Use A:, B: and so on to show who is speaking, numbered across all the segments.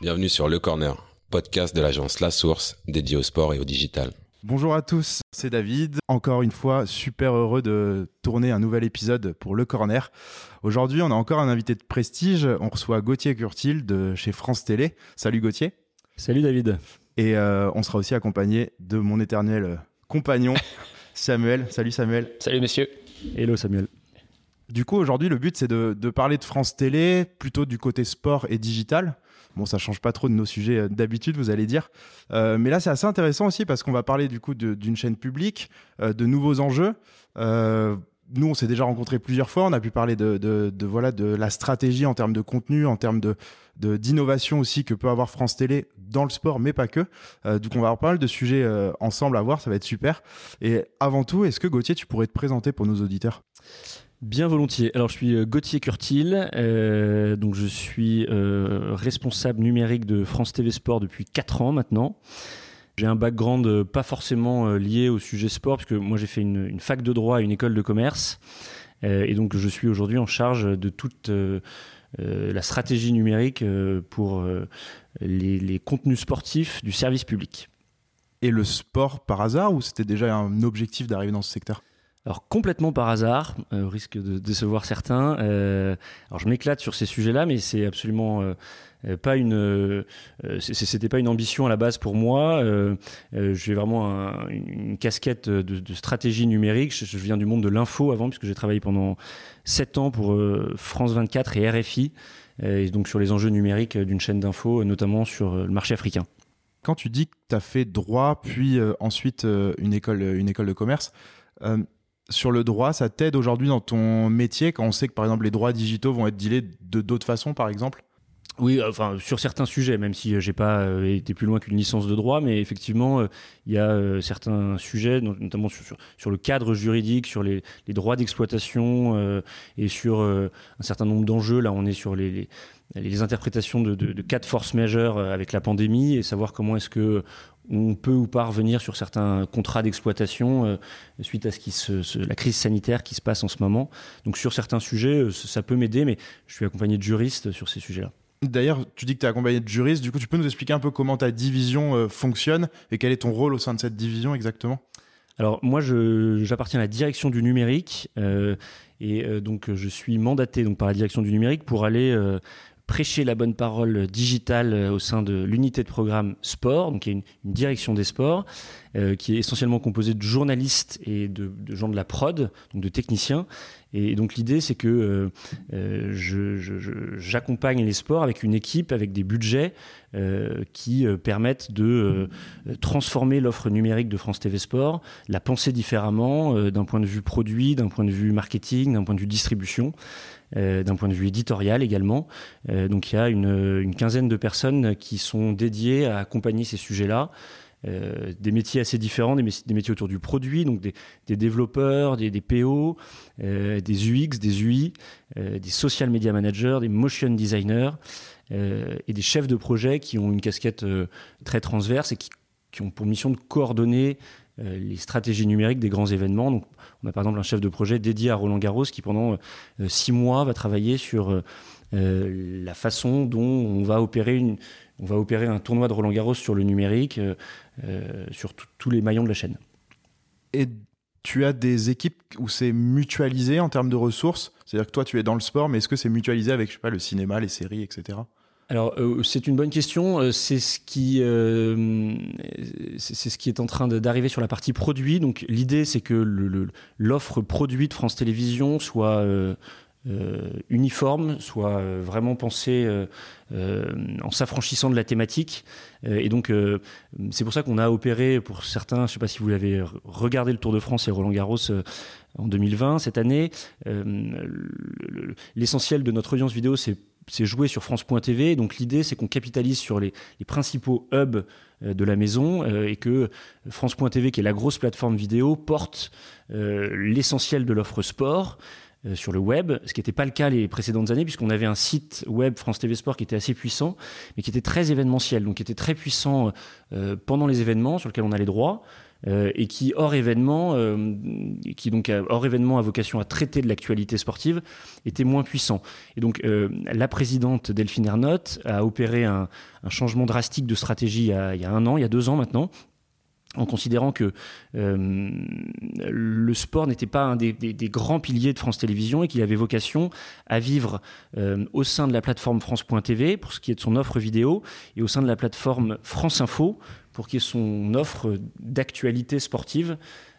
A: Bienvenue sur Le Corner, podcast de l'agence La Source dédié au sport et au digital.
B: Bonjour à tous, c'est David. Encore une fois, super heureux de tourner un nouvel épisode pour Le Corner. Aujourd'hui, on a encore un invité de prestige. On reçoit Gauthier Curtil de chez France Télé. Salut Gauthier.
C: Salut David.
B: Et euh, on sera aussi accompagné de mon éternel compagnon Samuel. Salut Samuel.
D: Salut messieurs.
C: Hello Samuel.
B: Du coup, aujourd'hui, le but, c'est de, parler de France Télé, plutôt du côté sport et digital. Bon, ça change pas trop de nos sujets euh, d'habitude, vous allez dire. Euh, mais là, c'est assez intéressant aussi parce qu'on va parler du coup d'une chaîne publique, euh, de nouveaux enjeux. Nous, on s'est déjà rencontrés plusieurs fois. On a pu parler de, de, voilà de la stratégie en termes de contenu, en termes de d'innovation aussi que peut avoir France Télé dans le sport, mais pas que. Donc, on va avoir pas mal de sujets ensemble à voir. Ça va être super. Et avant tout, est-ce que Gauthier, tu pourrais te présenter pour nos auditeurs?
C: Bien volontiers. Alors, je suis Gauthier Curtil, euh, donc je suis euh, responsable numérique de France TV Sport depuis 4 ans maintenant. J'ai un background pas forcément lié au sujet sport, puisque moi j'ai fait une, fac de droit à une école de commerce, euh, et donc je suis aujourd'hui en charge de toute euh, la stratégie numérique pour les contenus sportifs du service public.
B: Et le sport par hasard, ou c'était déjà un objectif d'arriver dans ce secteur?
C: Alors complètement par hasard, euh, risque de décevoir certains. Euh, alors je m'éclate sur ces sujets-là, mais c'est absolument euh, pas une, euh, c'était pas une ambition à la base pour moi. j'ai vraiment un, une casquette de, stratégie numérique. Je, je, viens du monde de l'info avant, puisque j'ai travaillé pendant sept ans pour France 24 et RFI, et donc sur les enjeux numériques d'une chaîne d'info, notamment sur le marché africain.
B: Quand tu dis que tu as fait droit, puis ensuite une école, une école de commerce sur le droit, ça t'aide aujourd'hui dans ton métier quand on sait que par exemple les droits digitaux vont être dealés de d'autres façons par exemple?
C: Oui, enfin sur certains sujets, même si j'ai pas euh, été plus loin qu'une licence de droit, mais effectivement, euh, il y a euh, certains sujets, notamment sur, le cadre juridique, sur les, droits d'exploitation euh, et sur un certain nombre d'enjeux. Là, on est sur les, interprétations de, de, de, cas de force majeure avec la pandémie et savoir comment est-ce que on peut ou pas revenir sur certains contrats d'exploitation euh, suite à ce qui se, se, la crise sanitaire qui se passe en ce moment. Donc sur certains sujets, ça peut m'aider, mais je suis accompagné de juristes sur ces sujets-là.
B: D'ailleurs, tu dis que tu es accompagné de juristes. Du coup, tu peux nous expliquer un peu comment ta division euh, fonctionne et quel est ton rôle au sein de cette division exactement?
C: Alors moi, j'appartiens à la direction du numérique euh, et euh, donc je suis mandaté donc par la direction du numérique pour aller euh, prêcher la bonne parole digitale au sein de l'unité de programme sport, donc y a une, une direction des sports euh, qui est essentiellement composée de journalistes et de, gens de la prod, donc de techniciens. Et donc l'idée c'est que euh, euh j'accompagne les sports avec une équipe, avec des budgets euh, qui permettent de transformer l'offre numérique de France TV Sport, la penser différemment d'un point de vue produit, d'un point de vue marketing, d'un point de vue distribution. Euh, d'un point de vue éditorial également. Euh, donc il y a une, quinzaine de personnes qui sont dédiées à accompagner ces sujets-là. Euh, des métiers assez différents, des, métiers autour du produit, donc des, développeurs, des, PO, des UX, des UI, des social media managers, des motion designers et des chefs de projet qui ont une casquette très transverse et qui, ont pour mission de coordonner les stratégies numériques des grands événements. Donc, on a par exemple un chef de projet dédié à Roland Garros qui pendant euh, six mois va travailler sur euh, la façon dont on va opérer une, on va opérer un tournoi de Roland Garros sur le numérique, sur tous les maillons de la chaîne.
B: Et tu as des équipes où c'est mutualisé en termes de ressources? C'est-à-dire que toi, tu es dans le sport, mais est-ce que c'est mutualisé avec, je sais pas, le cinéma, les séries, etc.
C: Alors euh, c'est une bonne question. Euh, c'est ce qui euh, c'est ce qui est en train d'arriver sur la partie produit. Donc l'idée c'est que l'offre produit de France Télévisions soit euh, uniforme, soit vraiment pensée en s'affranchissant de la thématique. et donc c'est pour ça qu'on a opéré pour certains. Je sais pas si vous l'avez regardé le Tour de France et Roland Garros en 2020 cette année. L'essentiel de notre audience vidéo c'est c'est joué sur France.tv. Donc l'idée, c'est qu'on capitalise sur les, principaux hubs euh, de la maison euh, et que France.tv, qui est la grosse plateforme vidéo, porte euh, l'essentiel de l'offre sport sur le web, ce qui n'était pas le cas les précédentes années, puisqu'on avait un site web France TV Sport qui était assez puissant, mais qui était très événementiel, donc qui était très puissant pendant les événements sur lesquels on a les droits, et qui hors événement, qui donc hors événement a vocation à traiter de l'actualité sportive, était moins puissant. Et donc la présidente Delphine Ernotte a opéré un, changement drastique de stratégie il y a un an, il y a deux ans maintenant, en considérant que euh, le sport n'était pas un des, grands piliers de France Télévisions et qu'il avait vocation à vivre euh, au sein de la plateforme France.tv pour ce qui est de son offre vidéo et au sein de la plateforme France Info pour ce qui est de son offre d'actualité sportive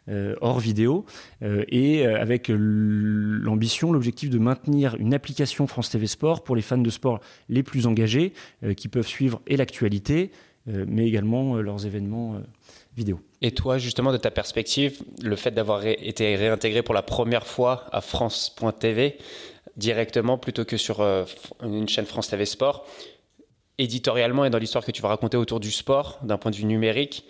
C: euh, hors vidéo et avec l'ambition, l'objectif de maintenir une application France TV Sport pour les fans de sport les plus engagés qui peuvent suivre et l'actualité mais également leurs événements vidéo.
D: Et toi, justement, de ta perspective, le fait d'avoir été réintégré pour la première fois à France.tv directement plutôt que sur euh, une chaîne France TV Sport, éditorialement et dans l'histoire que tu vas raconter autour du sport, d'un point de vue numérique,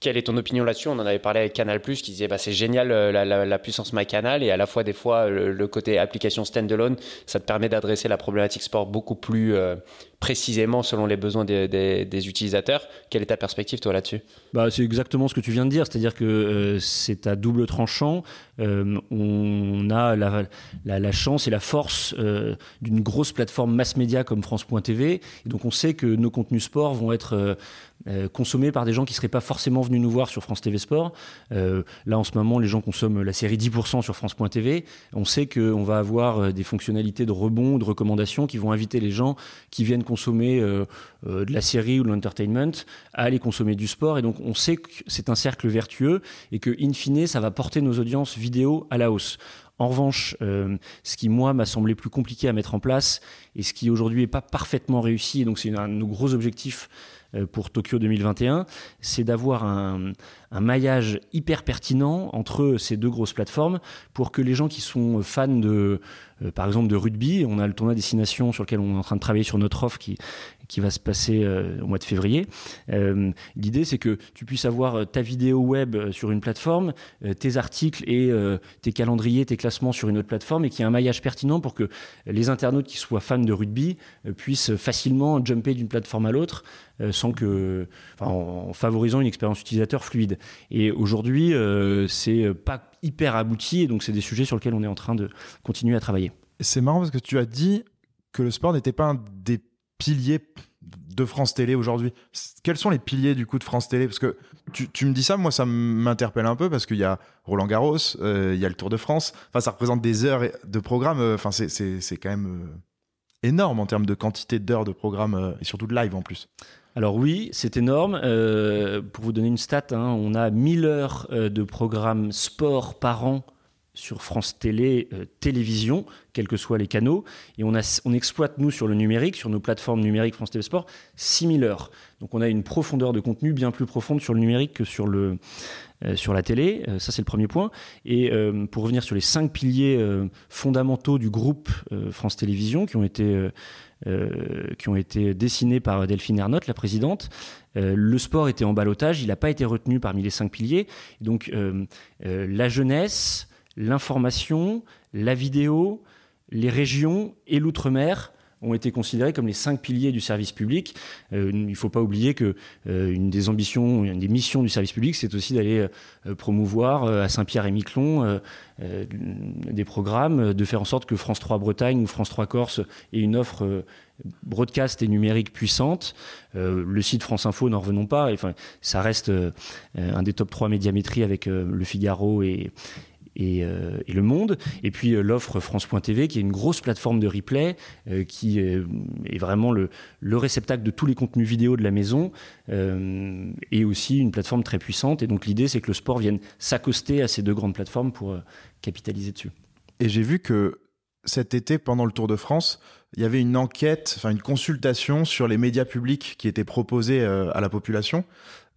D: quelle est ton opinion là-dessus? On en avait parlé avec Canal+, qui disait bah, c'est génial euh, la, puissance MyCanal et à la fois des fois le, côté application standalone, ça te permet d'adresser la problématique sport beaucoup plus euh, précisément selon les besoins des, utilisateurs. Quelle est ta perspective toi là-dessus?
C: Bah, C'est exactement ce que tu viens de dire, c'est-à-dire que euh, c'est à double tranchant. Euh, on a la, chance et la force euh, d'une grosse plateforme mass média comme France.tv, et donc on sait que nos contenus sport vont être consommés par des gens qui ne seraient pas forcément venus nous voir sur France TV Sport. là, en ce moment, les gens consomment la série 10% sur France.tv. On sait qu'on va avoir des fonctionnalités de rebond, de recommandations qui vont inviter les gens qui viennent consommer euh, euh, de la série ou de l'entertainment à aller consommer du sport. Et donc, on sait que c'est un cercle vertueux et que, in fine, ça va porter nos audiences vidéo à la hausse. En revanche, euh, ce qui, moi, m'a semblé plus compliqué à mettre en place et ce qui aujourd'hui n'est pas parfaitement réussi, et donc c'est un de nos gros objectifs pour Tokyo 2021, c'est d'avoir un, un, maillage hyper pertinent entre ces deux grosses plateformes pour que les gens qui sont fans de, euh, par exemple de rugby. On a le tournoi destination sur lequel on est en train de travailler sur notre offre qui, qui va se passer euh, au mois de février. Euh, l'idée, c'est que tu puisses avoir ta vidéo web sur une plateforme, tes articles et tes calendriers, tes classements sur une autre plateforme et qu'il y ait un maillage pertinent pour que les internautes qui soient fans de rugby puissent facilement jumper d'une plateforme à l'autre sans que, en, favorisant une expérience utilisateur fluide. Et aujourd'hui, c'est pas hyper abouti et donc c'est des sujets sur lesquels on est en train de continuer à travailler.
B: C'est marrant parce que tu as dit que le sport n'était pas un des piliers de France Télé aujourd'hui. Quels sont les piliers du coup de France Télé? Parce que tu, me dis ça, moi ça m'interpelle un peu parce qu'il y a Roland Garros, euh, il y a le Tour de France. Enfin, ça représente des heures de programme. Euh, enfin, c'est quand même euh, énorme en termes de quantité d'heures de programme et surtout de live en plus.
C: Alors oui, c'est énorme. pour vous donner une stat, hein, on a 1000 heures de programme sport par an sur France Télé, euh, télévision, quels que soient les canaux. Et on, a, on exploite, nous, sur le numérique, sur nos plateformes numériques France Télé Sport, 6000 heures. Donc on a une profondeur de contenu bien plus profonde sur le numérique que sur, le, euh, sur la télé. Euh, ça, c'est le premier point. Et pour revenir sur les cinq piliers fondamentaux du groupe France Télévisions qui ont été... qui ont été dessinés par Delphine Ernotte, la présidente. le sport était en balotage, il n'a pas été retenu parmi les cinq piliers. Donc la jeunesse, l'information, la vidéo, les régions et l'outre-mer ont été considérés comme les cinq piliers du service public. Euh, il ne faut pas oublier que euh, une des ambitions, une des missions du service public, c'est aussi d'aller euh, promouvoir à Saint-Pierre et Miquelon des programmes, de faire en sorte que France 3 Bretagne ou France 3 Corse ait une offre broadcast et numérique puissante. le site France Info, n'en revenons pas. Enfin, ça reste un des top 3 médiamétrie avec Le Figaro et, euh, et, Le Monde. Et puis euh, l'offre France.tv, qui est une grosse plateforme de replay, euh, qui est, vraiment le, le, réceptacle de tous les contenus vidéo de la maison, et aussi une plateforme très puissante. Et donc l'idée, c'est que le sport vienne s'accoster à ces deux grandes plateformes pour capitaliser dessus.
B: Et j'ai vu que cet été, pendant le Tour de France, il y avait une enquête, enfin une consultation sur les médias publics qui était proposée à la population.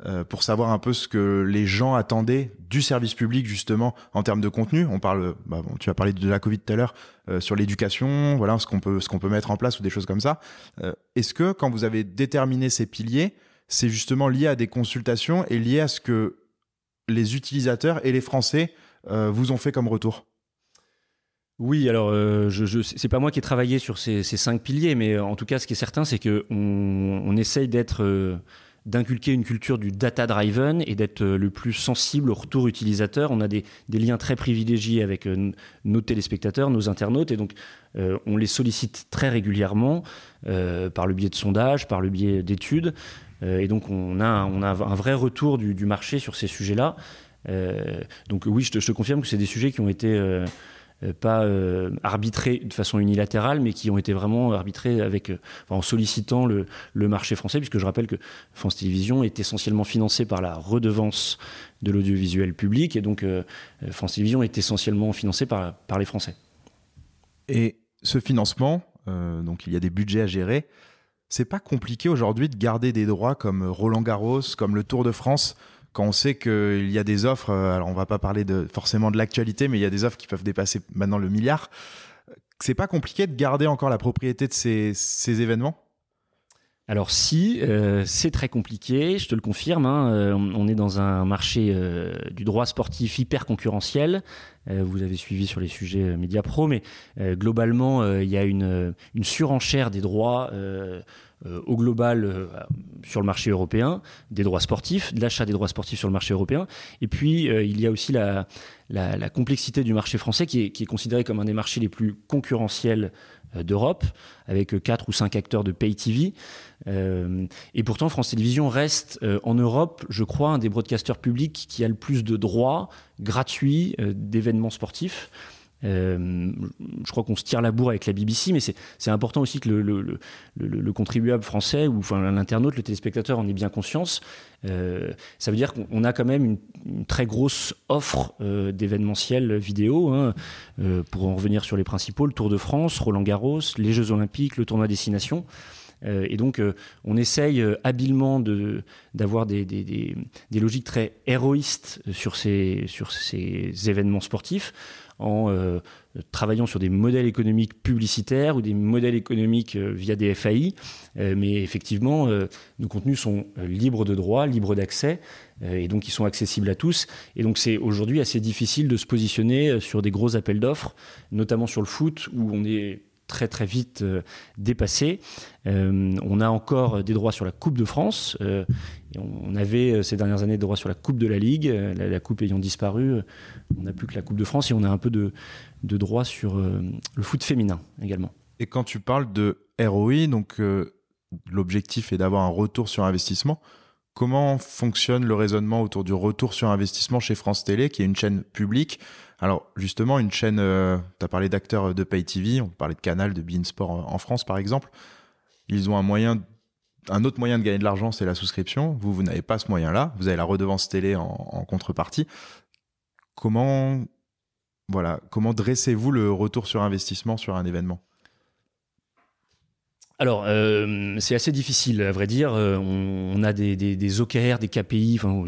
B: Euh, pour savoir un peu ce que les gens attendaient du service public justement en termes de contenu. On parle, bah tu as parlé de la Covid tout à l'heure euh, sur l'éducation, voilà ce qu'on peut ce qu'on peut mettre en place ou des choses comme ça. Euh, est-ce que quand vous avez déterminé ces piliers, c'est justement lié à des consultations et lié à ce que les utilisateurs et les Français vous ont fait comme retour?
C: Oui, alors je, je c'est pas moi qui ai travaillé sur ces, cinq piliers, mais en tout cas, ce qui est certain, c'est que on essaye d'être d'inculquer une culture du data-driven et d'être le plus sensible au retour utilisateur. On a des, liens très privilégiés avec nos téléspectateurs, nos internautes, et donc on les sollicite très régulièrement par le biais de sondages, par le biais d'études. et donc on a, un vrai retour du, marché sur ces sujets-là. donc oui, je te, je te confirme que c'est des sujets qui ont été euh, pas euh, arbitrés de façon unilatérale, mais qui ont été vraiment arbitrés avec, euh, en sollicitant le, marché français, puisque je rappelle que France Télévisions est essentiellement financée par la redevance de l'audiovisuel public, et donc France Télévisions est essentiellement financée par, par les Français.
B: Et ce financement, donc il y a des budgets à gérer, c'est pas compliqué aujourd'hui de garder des droits comme Roland Garros, comme le Tour de France quand on sait qu'il y a des offres, euh, alors on va pas parler de, forcément de l'actualité, mais il y a des offres qui peuvent dépasser maintenant le milliard. C'est pas compliqué de garder encore la propriété de ces, événements?
C: Alors si, euh, c'est très compliqué, je te le confirme. Hein, euh, on est dans un marché du droit sportif hyper concurrentiel. vous avez suivi sur les sujets médias pro, mais globalement, il y a une, surenchère des droits au global euh, sur le marché européen, des droits sportifs, de l'achat des droits sportifs sur le marché européen. Et puis, euh, il y a aussi la, complexité du marché français qui est, qui est, considéré comme un des marchés les plus concurrentiels d'Europe, avec quatre ou cinq acteurs de pay TV. et pourtant, France Télévisions reste en Europe, je crois, un des broadcasters publics qui a le plus de droits gratuits d'événements sportifs. Euh, je crois qu'on se tire la bourre avec la BBC, mais c'est important aussi que le, contribuable français ou l'internaute, le téléspectateur en ait bien conscience. Euh, ça veut dire qu'on a quand même une, très grosse offre euh, d'événementiel vidéo. Hein, pour en revenir sur les principaux, le Tour de France, Roland Garros, les Jeux Olympiques, le tournoi Destination. et donc, on essaye habilement d'avoir des, logiques très héroïstes sur ces événements sportifs en euh, travaillant sur des modèles économiques publicitaires ou des modèles économiques euh, via des FAI. Euh, mais effectivement, nos contenus sont libres de droit, libres d'accès, et donc ils sont accessibles à tous. Et donc c'est aujourd'hui assez difficile de se positionner sur des gros appels d'offres, notamment sur le foot, où on est très très vite euh, dépassé. Euh, on a encore des droits sur la Coupe de France. Euh, on avait ces dernières années des droits sur la Coupe de la Ligue. La, Coupe ayant disparu, on n'a plus que la Coupe de France et on a un peu de, de droits sur le foot féminin également.
B: Et quand tu parles de ROI, donc l'objectif est d'avoir un retour sur investissement. Comment fonctionne le raisonnement autour du retour sur investissement chez France Télé, qui est une chaîne publique alors justement, une chaîne, euh, tu as parlé d'acteurs de Pay TV, on parlait de Canal, de Beansport en France par exemple. Ils ont un moyen, un autre moyen de gagner de l'argent, c'est la souscription. Vous, vous n'avez pas ce moyen-là. Vous avez la redevance télé en, en contrepartie. Comment, voilà, comment dressez-vous le retour sur investissement sur un événement?
C: Alors, euh, c'est assez difficile, à vrai dire. Euh, on, a des, des, OKR, des KPI, enfin,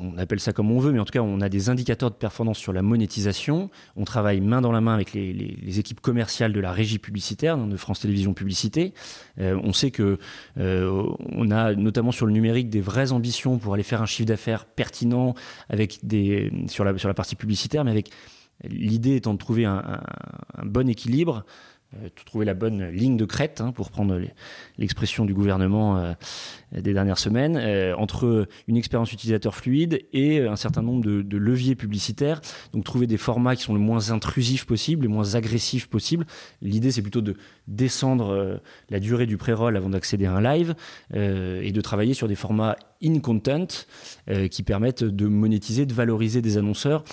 C: on appelle ça comme on veut, mais en tout cas, on a des indicateurs de performance sur la monétisation. On travaille main dans la main avec les, équipes commerciales de la régie publicitaire, de France Télévisions Publicité. Euh, on sait que on a, notamment sur le numérique, des vraies ambitions pour aller faire un chiffre d'affaires pertinent avec des, sur, la, partie publicitaire, mais avec l'idée étant de trouver un, bon équilibre trouver la bonne ligne de crête, hein, pour prendre l'expression du gouvernement euh, des dernières semaines, euh, entre une expérience utilisateur fluide et un certain nombre de, leviers publicitaires. Donc trouver des formats qui sont le moins intrusifs possible, les moins agressifs possible. L'idée, c'est plutôt de descendre la durée du pré-roll avant d'accéder à un live et de travailler sur des formats in-content qui permettent de monétiser, de valoriser des annonceurs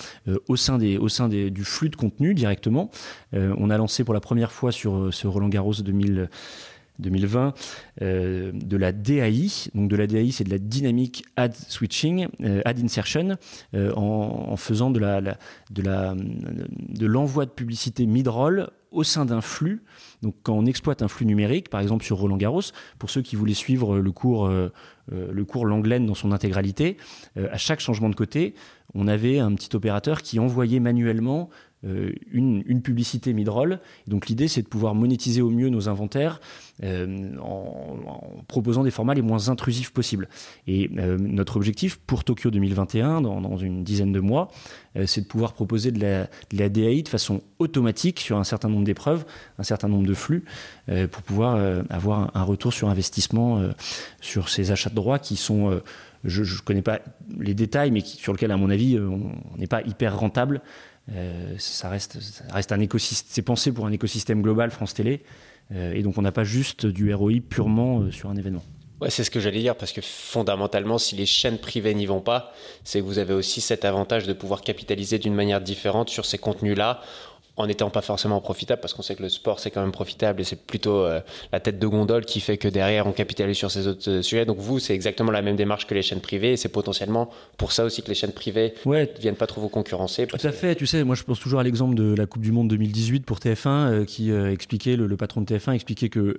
C: au sein, des, au sein des, du flux de contenu directement. on a lancé pour la première fois sur euh, ce Roland Garros 2020 euh, de la DAI. Donc de la DAI, c'est de la dynamic ad switching, euh, ad insertion, en, faisant de de la de l'envoi de publicité mid-roll au sein d'un flux. Donc quand on exploite un flux numérique, par exemple sur Roland Garros, pour ceux qui voulaient suivre le cours le cours Langlaine dans son intégralité, à chaque changement de côté, on avait un petit opérateur qui envoyait manuellement une, une, publicité mid-roll. Donc l'idée, c'est de pouvoir monétiser au mieux nos inventaires en, en, proposant des formats les moins intrusifs possibles. Et notre objectif pour Tokyo 2021, dans, une dizaine de mois, c'est de pouvoir proposer de la, de DAI de façon automatique sur un certain nombre d'épreuves, un certain nombre de flux, pour pouvoir avoir un, retour sur investissement sur ces achats de droits qui sont je ne connais pas les détails, mais sur lequel, à mon avis, euh, on n'est pas hyper rentable. Euh, ça, reste, reste un écosystème, c'est pensé pour un écosystème global France Télé, euh, et donc on n'a pas juste du ROI purement sur un événement.
D: C'est ce que j'allais dire, parce que fondamentalement, si les chaînes privées n'y vont pas, c'est que vous avez aussi cet avantage de pouvoir capitaliser d'une manière différente sur ces contenus-là en n'étant pas forcément profitable, parce qu'on sait que le sport c'est quand même profitable et c'est plutôt euh, la tête de gondole qui fait que derrière on capitalise sur ces autres euh, sujets. Donc vous, c'est exactement la même démarche que les chaînes privées et c'est potentiellement pour ça aussi que les chaînes privées ne viennent pas trop vous concurrencer.
C: Tout à fait, tu sais, moi je pense toujours à l'exemple de la Coupe du Monde 2018 pour TF1 euh, qui expliquait, le, patron de TF1 expliquait que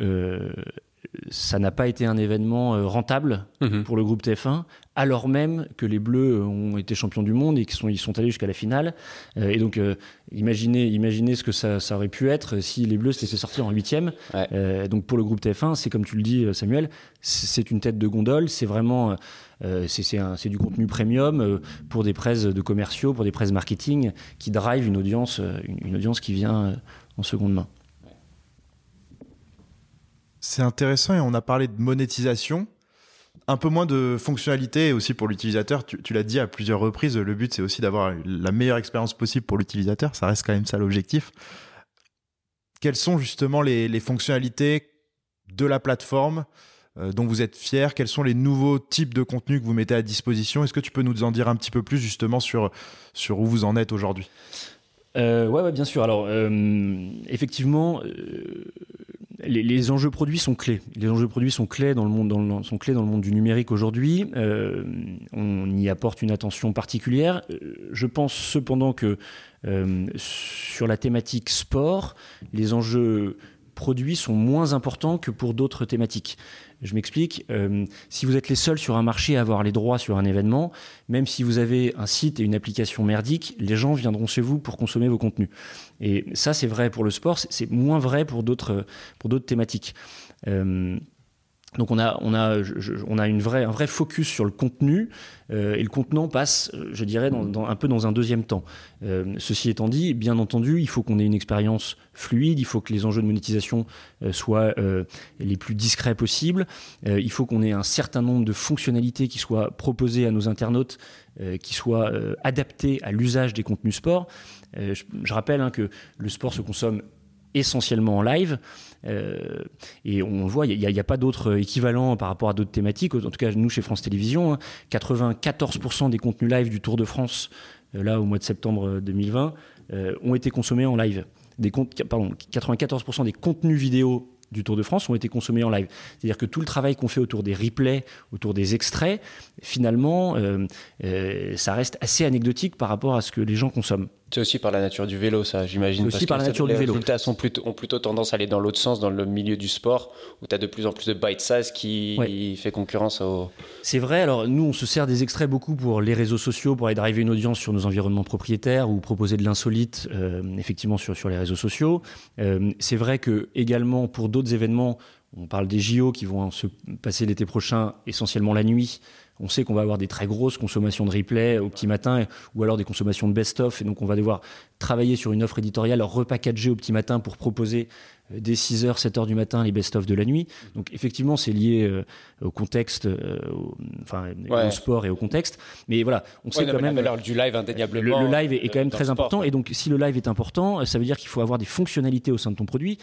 C: ça n'a pas été un événement euh, rentable mhm. pour le groupe TF1, alors même que les Bleus ont été champions du monde et qu'ils sont, ils sont allés jusqu'à la finale. Euh, et donc, euh, imaginez, imaginez ce que ça, aurait pu être si les Bleus s'étaient fait sortir en huitième. donc, pour le groupe TF1, c'est comme tu le dis, Samuel, c'est une tête de gondole. C'est vraiment, c'est du contenu premium pour des presses de commerciaux, pour des presses marketing qui drive une audience, une audience qui vient en seconde main.
B: C'est intéressant et on a parlé de monétisation. Un peu moins de fonctionnalité aussi pour l'utilisateur. Tu, l'as dit à plusieurs reprises, le but c'est aussi d'avoir la meilleure expérience possible pour l'utilisateur. Ça reste quand même ça l'objectif. Quelles sont justement les, fonctionnalités de la plateforme euh, dont vous êtes fier? Quels sont les nouveaux types de contenus que vous mettez à disposition? Est-ce que tu peux nous en dire un petit peu plus justement sur, sur où vous en êtes aujourd'hui?
C: Euh, ouais, bien sûr. Alors, euh, effectivement, euh, les, enjeux produits sont clés. Les enjeux produits sont clés dans le monde, du numérique aujourd'hui. Euh, on y apporte une attention particulière. Euh, je pense cependant que euh, sur la thématique sport, les enjeux produits sont moins importants que pour d'autres thématiques. Je m'explique. Euh, si vous êtes les seuls sur un marché à avoir les droits sur un événement, même si vous avez un site et une application merdique, les gens viendront chez vous pour consommer vos contenus. Et ça, c'est vrai pour le sport, c'est moins vrai pour d'autres thématiques. Euh, donc on a, a, un vrai focus sur le contenu euh, et le contenant passe, je dirais, un peu dans un deuxième temps. Euh, ceci étant dit, bien entendu, il faut qu'on ait une expérience fluide, il faut que les enjeux de monétisation euh, soient les plus discrets possibles, il faut qu'on ait un certain nombre de fonctionnalités qui soient proposées à nos internautes, qui soient adaptées à l'usage des contenus sport. Je, rappelle hein, que le sport se consomme essentiellement en live. Euh, et on voit, il n'y a, pas d'autres équivalents par rapport à d'autres thématiques. En tout cas, nous, chez France Télévisions, 94% hein, des contenus live du Tour de France, euh, là, au mois de septembre 2020, euh, ont été consommés en live. Des pardon, 94% des contenus vidéo du Tour de France ont été consommés en live. C'est-à-dire que tout le travail qu'on fait autour des replays, autour des extraits, finalement, ça reste assez anecdotique par rapport à ce que les gens consomment.
D: C'est aussi par la nature du vélo, ça, j'imagine.
C: C'est aussi par la nature du vélo.
D: Les résultats plutôt, ont plutôt tendance à aller dans l'autre sens, dans le milieu du sport, où tu as de plus en plus de bite size qui fait concurrence au.
C: C'est vrai, alors nous, on se sert des extraits beaucoup pour les réseaux sociaux, pour aller driver une audience sur nos environnements propriétaires ou proposer de l'insolite, euh, effectivement, sur, sur les réseaux sociaux. Euh, c'est vrai que, également, pour d'autres événements, on parle des JO qui vont se passer l'été prochain, essentiellement la nuit on sait qu'on va avoir des très grosses consommations de replay au petit matin ou alors des consommations de best-of. Et donc, on va devoir travailler sur une offre éditoriale repackagée au petit matin pour proposer dès 6h, 7h du matin les best-of de la nuit. Donc effectivement, c'est lié euh, au contexte, euh, au, enfin au sport et au contexte. Mais voilà, on sait quand même
D: la du live indéniablement.
C: Le, live est, quand même très important. Et donc si le live est important, ça veut dire qu'il faut avoir des fonctionnalités au sein de ton produit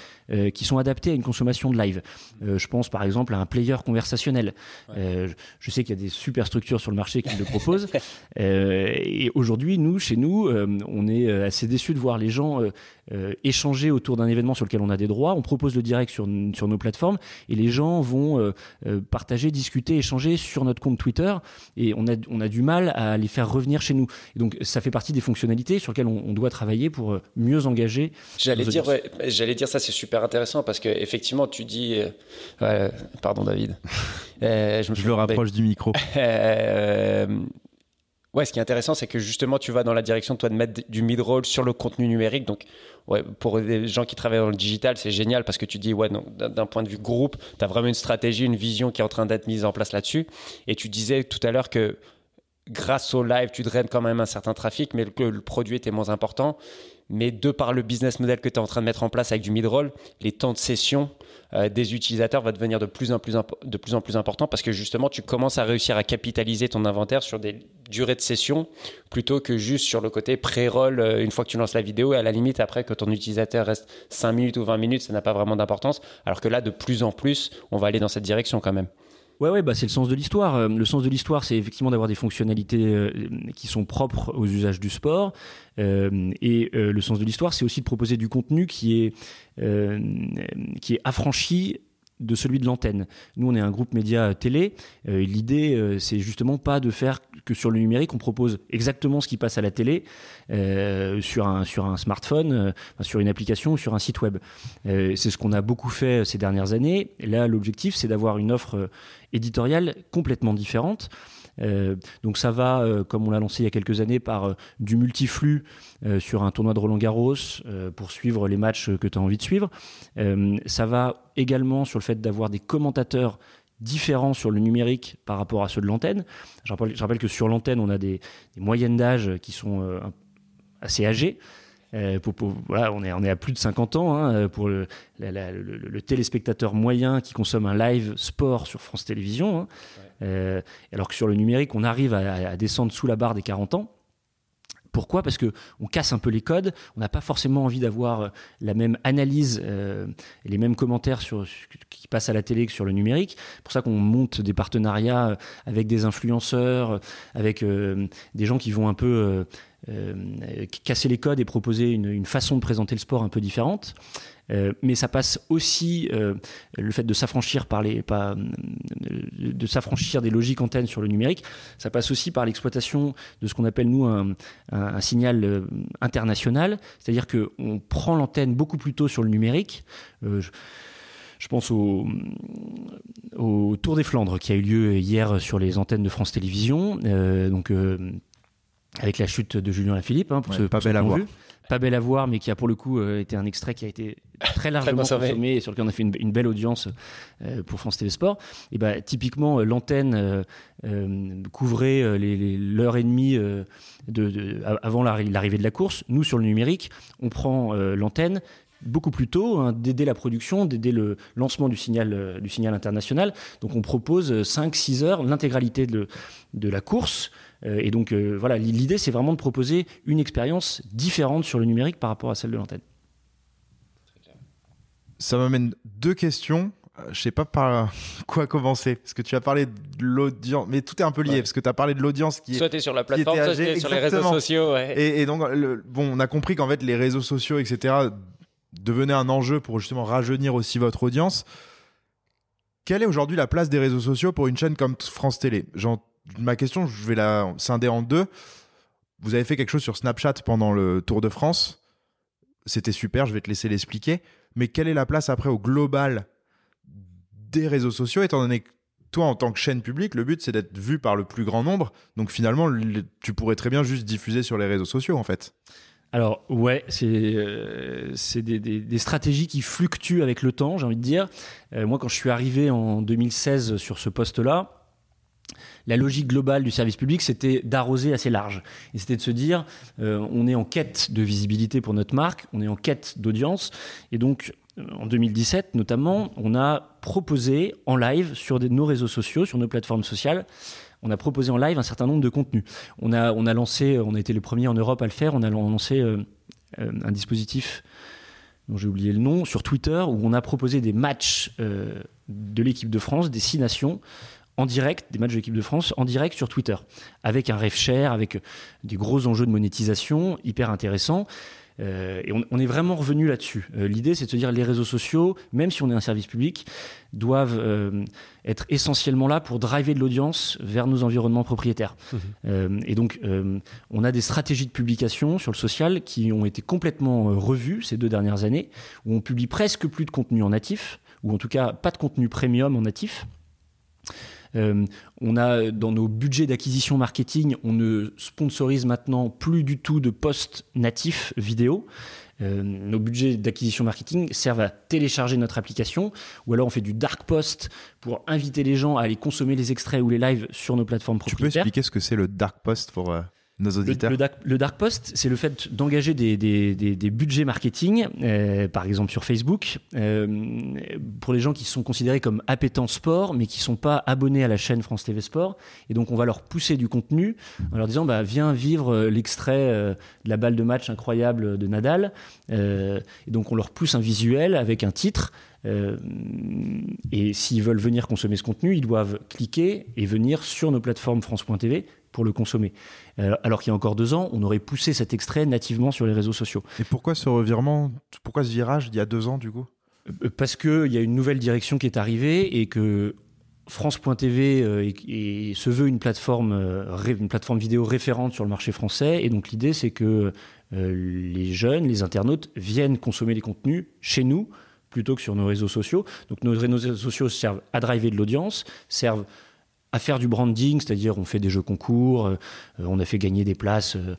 C: qui sont adaptées à une consommation de live. je pense par exemple à un player conversationnel. je sais qu'il y a des super structures sur le marché qui le proposent. et aujourd'hui, nous, chez nous, on est assez déçus de voir les gens échanger autour d'un événement sur lequel on a des droits on propose le direct sur, sur nos plateformes et les gens vont euh, euh, partager, discuter, échanger sur notre compte Twitter et on a, on a du mal à les faire revenir chez nous. donc ça fait partie des fonctionnalités sur lesquelles on, doit travailler pour euh, mieux engager.
D: J'allais dire, j'allais dire ça, c'est super intéressant parce que effectivement tu dis, pardon David,
B: je, me je le rapproche du micro.
D: Ouais, ce qui est intéressant, c'est que justement, tu vas dans la direction, toi, de mettre du mid-roll sur le contenu numérique. Donc, ouais, pour des gens qui travaillent dans le digital, c'est génial parce que tu dis, ouais, d'un point de vue groupe, tu as vraiment une stratégie, une vision qui est en train d'être mise en place là-dessus. Et tu disais tout à l'heure que grâce au live, tu draines quand même un certain trafic, mais que le produit était moins important. Mais de par le business model que tu es en train de mettre en place avec du mid-roll, les temps de session euh, des utilisateurs va devenir de plus, en plus de plus en plus important parce que justement, tu commences à réussir à capitaliser ton inventaire sur des durées de session plutôt que juste sur le côté pré-roll euh, une fois que tu lances la vidéo et à la limite après que ton utilisateur reste 5 minutes ou 20 minutes, ça n'a pas vraiment d'importance. Alors que là, de plus en plus, on va aller dans cette direction quand même.
C: Ouais, ouais, bah c'est le sens de l'histoire. Euh, le sens de l'histoire, c'est effectivement d'avoir des fonctionnalités euh, qui sont propres aux usages du sport. Et le sens de l'histoire, c'est aussi de proposer du contenu qui est, qui est affranchi de celui de l'antenne. Nous, on est un groupe média télé. L'idée, c'est justement pas de faire que sur le numérique, on propose exactement ce qui passe à la télé sur, un, smartphone, sur une application sur un site web. c'est ce qu'on a beaucoup fait ces dernières années. là, l'objectif, c'est d'avoir une offre éditoriale complètement différente. Euh, donc ça va, euh, comme on l'a lancé il y a quelques années, par euh, du multiflux sur un tournoi de Roland Garros pour suivre les matchs que tu as envie de suivre. ça va également sur le fait d'avoir des commentateurs différents sur le numérique par rapport à ceux de l'antenne. Je rappelle, que sur l'antenne, on a des, des moyennes d'âge qui sont assez âgées. Euh, voilà, on, est, on est à plus de 50 ans hein, pour le, téléspectateur moyen qui consomme un live sport sur France Télévisions. Hein. Euh, alors que sur le numérique, on arrive à, descendre sous la barre des 40 ans. Pourquoi? Parce que on casse un peu les codes. On n'a pas forcément envie d'avoir la même analyse et les mêmes commentaires sur qui passent à la télé que sur le numérique. C'est pour ça qu'on monte des partenariats avec des influenceurs, avec des gens qui vont un peu euh, casser les codes et proposer une, façon de présenter le sport un peu différente. Euh, mais ça passe aussi euh, le fait de s'affranchir par les pas, de s'affranchir des logiques antennes sur le numérique. Ça passe aussi par l'exploitation de ce qu'on appelle nous un, signal international, c'est-à-dire que on prend l'antenne beaucoup plus tôt sur le numérique. Je, pense au, au, Tour des Flandres qui a eu lieu hier sur les antennes de France Télévisions. donc avec la chute de Julien Lafilippe, hein, pour
B: pas belle à voir.
C: Pas belle à voir, mais qui a pour le coup euh, été un extrait qui a été très largement consommé et sur lequel on a fait une, belle audience euh, pour France Télésport. Et bah, typiquement, euh, l'antenne couvrait l'heure et demie de, avant l'arrivée de la course. Nous, sur le numérique, on prend l'antenne beaucoup plus tôt, hein, d'aider la production, d'aider le lancement du signal, du signal international. Donc on propose 5-6 heures, l'intégralité de, de la course et donc euh, voilà, l'idée c'est vraiment de proposer une expérience différente sur le numérique par rapport à celle de l'antenne.
B: Ça m'amène deux questions. Euh, je sais pas par quoi commencer. Parce que tu as parlé de l'audience, mais tout est un peu lié. Parce que tu as parlé de l'audience qui
D: soit sur la plateforme, soit sur les réseaux sociaux.
B: Et, donc, bon, on a compris qu'en fait, les réseaux sociaux, etc., devenaient un enjeu pour justement rajeunir aussi votre audience. Quelle est aujourd'hui la place des réseaux sociaux pour une chaîne comme France Télé? Ma question, je vais la scinder en deux. Vous avez fait quelque chose sur Snapchat pendant le Tour de France. C'était super, je vais te laisser l'expliquer. Mais quelle est la place après au global des réseaux sociaux, étant donné que toi, en tant que chaîne publique, le but, c'est d'être vu par le plus grand nombre. Donc finalement, tu pourrais très bien juste diffuser sur les réseaux sociaux, en fait.
C: Alors ouais, c'est euh, des, stratégies qui fluctuent avec le temps, j'ai envie de dire. Euh, moi, quand je suis arrivé en 2016 sur ce poste-là, la logique globale du service public, c'était d'arroser assez large. Et c'était de se dire, euh, on est en quête de visibilité pour notre marque, on est en quête d'audience. Et donc, euh, en 2017 notamment, on a proposé en live sur nos réseaux sociaux, sur nos plateformes sociales, on a proposé en live un certain nombre de contenus. On a, lancé, on a été le premier en Europe à le faire, on a lancé euh, un dispositif dont j'ai oublié le nom, sur Twitter, où on a proposé des matchs de l'équipe de France, des six nations, en direct, des matchs de l'équipe de France, en direct sur Twitter, avec un ref share, avec des gros enjeux de monétisation hyper intéressants. Euh, et on, est vraiment revenu là-dessus. Euh, l'idée, c'est de se dire les réseaux sociaux, même si on est un service public, doivent euh, être essentiellement là pour driver de l'audience vers nos environnements propriétaires. Mmh. et donc, on a des stratégies de publication sur le social qui ont été complètement revues ces deux dernières années, où on publie presque plus de contenu en natif, ou en tout cas pas de contenu premium en natif. On a dans nos budgets d'acquisition marketing, on ne sponsorise maintenant plus du tout de posts natifs vidéo. Euh, nos budgets d'acquisition marketing servent à télécharger notre application, ou alors on fait du dark post pour inviter les gens à aller consommer les extraits ou les lives sur nos plateformes propriétaires.
B: Tu peux expliquer ce que c'est le dark post pour euh, nos auditeurs
C: le, dark, post, c'est le fait d'engager des, des, budgets marketing, euh, par exemple sur Facebook, pour les gens qui sont considérés comme appétents sport, mais qui ne sont pas abonnés à la chaîne France TV Sport. Et donc on va leur pousser du contenu en leur disant bah, viens vivre l'extrait de la balle de match incroyable de Nadal. et donc on leur pousse un visuel avec un titre. Euh, et s'ils veulent venir consommer ce contenu, ils doivent cliquer et venir sur nos plateformes France.tv pour le consommer. Euh, alors qu'il y a encore deux ans, on aurait poussé cet extrait nativement sur les réseaux sociaux.
B: Et pourquoi ce revirement Pourquoi ce virage il y a deux ans du coup?
C: Euh, Parce qu'il y a une nouvelle direction qui est arrivée et que France.tv se veut une plateforme, une plateforme vidéo référente sur le marché français. Et donc l'idée, c'est que les jeunes, les internautes viennent consommer les contenus chez nous plutôt que sur nos réseaux sociaux. Donc nos réseaux sociaux servent à driver de l'audience, servent à faire du branding, c'est-à-dire on fait des jeux concours, euh, on a fait gagner des places, euh,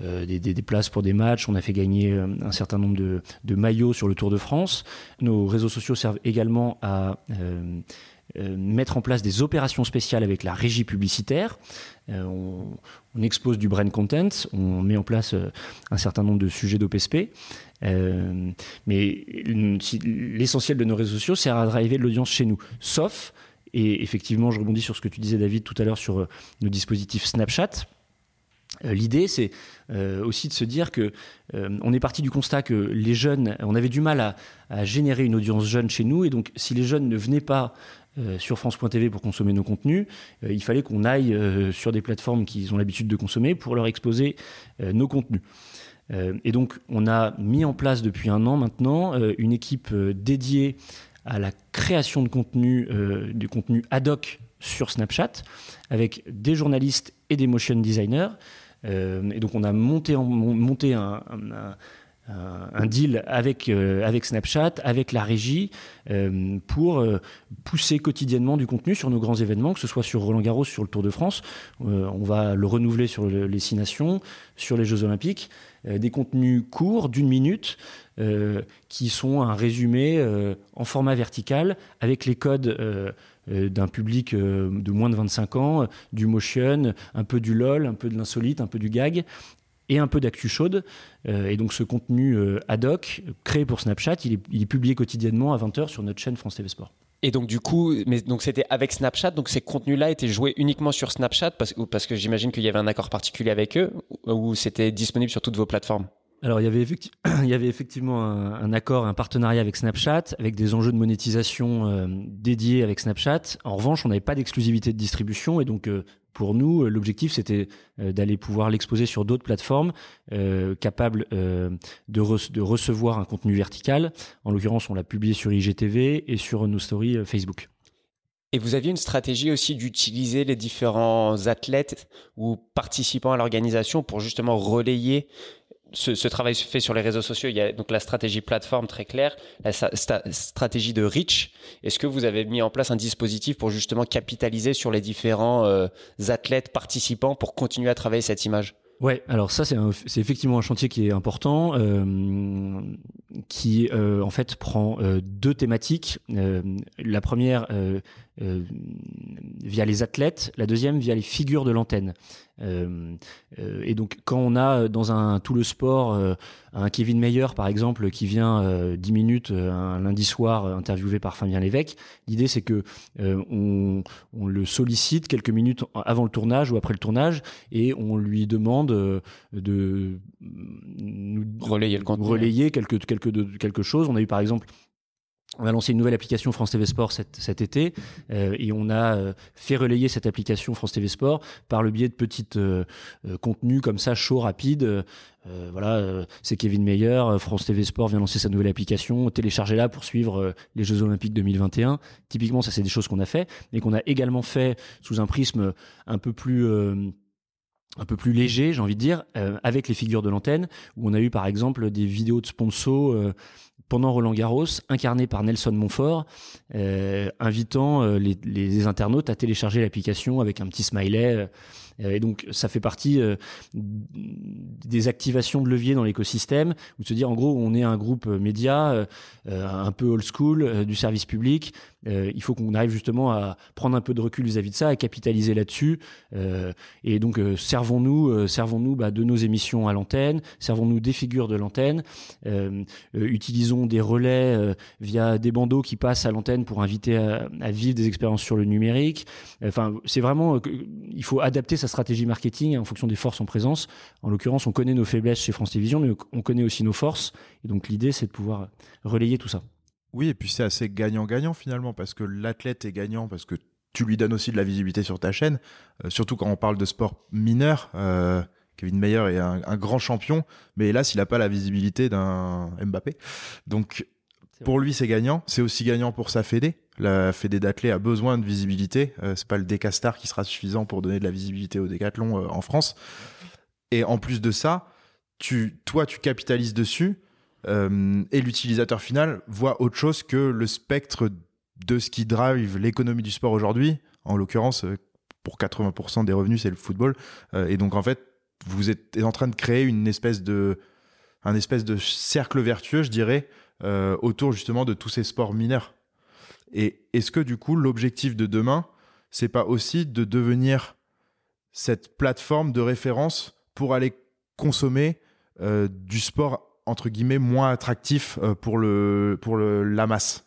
C: euh, des, places pour des matchs, on a fait gagner un certain nombre de, maillots sur le Tour de France. Nos réseaux sociaux servent également à mettre en place des opérations spéciales avec la régie publicitaire. On, expose du brand content, on met en place un certain nombre de sujets d'OPSP. mais l'essentiel de nos réseaux sociaux sert à driver de l'audience chez nous. Sauf, et effectivement, je rebondis sur ce que tu disais, David, tout à l'heure sur nos dispositifs Snapchat. L'idée, c'est aussi de se dire que on est parti du constat que les jeunes, on avait du mal à, générer une audience jeune chez nous, et donc si les jeunes ne venaient pas euh, sur France.tv pour consommer nos contenus, euh, il fallait qu'on aille euh, sur des plateformes qu'ils ont l'habitude de consommer pour leur exposer nos contenus. et donc, on a mis en place depuis un an maintenant une équipe dédiée à la création de contenu, ad hoc sur Snapchat, avec des journalistes et des motion designers. et donc, on a monté, un deal avec, euh, avec Snapchat, avec la régie, euh, pour euh, pousser quotidiennement du contenu sur nos grands événements, que ce soit sur Roland Garros, sur le Tour de France. on va le renouveler sur les Six Nations, sur les Jeux Olympiques. des contenus courts, d'une minute, qui sont un résumé en format vertical, avec les codes d'un public de moins de 25 ans, du motion, un peu du lol, un peu de l'insolite, un peu du gag, et un peu d'actu chaude. Euh, et donc ce contenu euh, ad hoc, créé pour Snapchat, il est, publié quotidiennement à 20h sur notre chaîne France TV Sport.
D: Et donc du coup, mais donc c'était avec Snapchat, donc ces contenus-là étaient joués uniquement sur Snapchat parce, parce que j'imagine qu'il y avait un accord particulier avec eux ou c'était disponible sur toutes vos plateformes?
C: Alors, il y avait, il y avait effectivement un, accord, un partenariat avec Snapchat, avec des enjeux de monétisation euh, dédiés avec Snapchat. En revanche, on n'avait pas d'exclusivité de distribution et donc pour nous, euh, l'objectif, c'était euh, d'aller pouvoir l'exposer sur d'autres plateformes euh, capables de, de, recevoir un contenu vertical. En l'occurrence, on l'a publié sur IGTV et sur nos stories Facebook.
D: Et vous aviez une stratégie aussi d'utiliser les différents athlètes ou participants à l'organisation pour justement relayer ce, travail se fait sur les réseaux sociaux. Il y a donc la stratégie plateforme très claire, la stratégie de reach. Est-ce que vous avez mis en place un dispositif pour justement capitaliser sur les différents euh, athlètes participants pour continuer à travailler cette image?
C: Ouais, alors ça c'est effectivement un chantier qui est important, euh, qui euh, en fait prend deux thématiques. la première via les athlètes, la deuxième via les figures de l'antenne. Euh, euh, et donc quand on a euh, dans un tout le sport un Kevin Meyer par exemple qui vient 10 minutes un lundi soir interviewé par Fabien Lévesque, l'idée c'est que on, le sollicite quelques minutes avant le tournage ou après le tournage et on lui demande de,
D: relayer le
C: relayer quelque quelque quelque chose. On a eu par exemple on a lancé une nouvelle application France TV Sport cet, été euh, et on a euh, fait relayer cette application France TV Sport par le biais de petits euh, contenus comme ça, chaud, rapide. voilà, c'est Kevin Meyer, France TV Sport vient lancer sa nouvelle application, téléchargez-la pour suivre les Jeux Olympiques 2021. Typiquement, ça c'est des choses qu'on a fait, mais qu'on a également fait sous un prisme un peu plus un peu plus léger, j'ai envie de dire, avec les figures de l'antenne, où on a eu par exemple des vidéos de sponsors pendant Roland Garros, incarné par Nelson Montfort, invitant les, les, internautes à télécharger l'application avec un petit smiley euh, et donc, ça fait partie euh, des activations de levier dans l'écosystème, ou se dire, en gros, on est un groupe média euh, un peu old school du service public. il faut qu'on arrive justement à prendre un peu de recul vis-à-vis de ça, à capitaliser là-dessus. et donc, servons-nous servons-nous bah, de nos émissions à l'antenne, servons-nous des figures de l'antenne, utilisons des relais via des bandeaux qui passent à l'antenne pour inviter à, à, vivre des expériences sur le numérique. Enfin, c'est vraiment, il faut adapter sa stratégie marketing en fonction des forces en présence. En l'occurrence, on connaît nos faiblesses chez France Télévisions, mais on connaît aussi nos forces. Et donc l'idée, c'est de pouvoir relayer tout ça.
B: Oui, et puis c'est assez gagnant-gagnant finalement, parce que l'athlète est gagnant, parce que tu lui donnes aussi de la visibilité sur ta chaîne, euh, surtout quand on parle de sport mineur. Euh, Kevin Mayer est un, un, grand champion, mais hélas, il n'a pas la visibilité d'un Mbappé. Donc, pour lui, c'est gagnant. C'est aussi gagnant pour sa fédé. La Fédé d'athlètes a besoin de visibilité. Euh, c'est pas le Decastar qui sera suffisant pour donner de la visibilité au décathlon euh, en France. Et en plus de ça, toi, tu capitalises dessus euh, et l'utilisateur final voit autre chose que le spectre de ce qui drive l'économie du sport aujourd'hui. En l'occurrence, pour 80% des revenus, c'est le football. et donc, en fait, vous êtes en train de créer une espèce de, un espèce de cercle vertueux, je dirais, autour justement de tous ces sports mineurs. Et est-ce que du coup, l'objectif de demain, c'est pas aussi de devenir cette plateforme de référence pour aller consommer euh, du sport entre guillemets moins attractif euh, pour le pour la masse?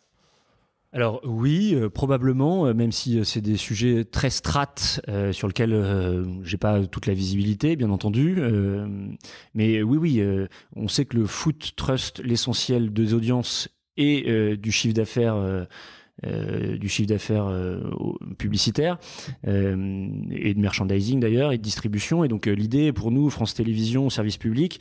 C: Alors oui, euh, probablement, même si c'est des sujets très strates sur lesquels j'ai pas toute la visibilité, bien entendu. mais oui, oui, on sait que le foot trust l'essentiel des audiences et du chiffre d'affaires euh, du chiffre d'affaires euh, publicitaire euh, et de merchandising d'ailleurs et de distribution. Et donc l'idée pour nous, France Télévisions, service public,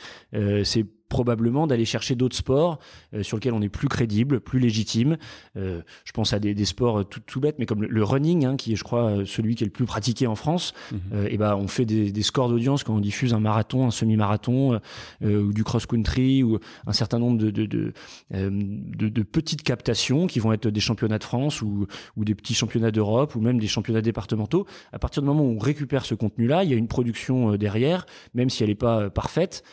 C: c'est probablement d'aller chercher d'autres sports euh, sur lesquels on est plus crédible, plus légitime. Euh, je pense à des, des sports tout, tout, bêtes, mais comme le, running, hein, qui est, je crois, celui qui est le plus pratiqué en France. Mhm. Euh, et ben, on fait des, des scores d'audience quand on diffuse un marathon, un semi-marathon, ou du cross-country, ou un certain nombre de, de, de, de, de petites captations qui vont être des championnats de France ou, ou des petits championnats d'Europe ou même des championnats départementaux. À partir du moment où on récupère ce contenu-là, il y a une production derrière, même si elle n'est pas parfaite.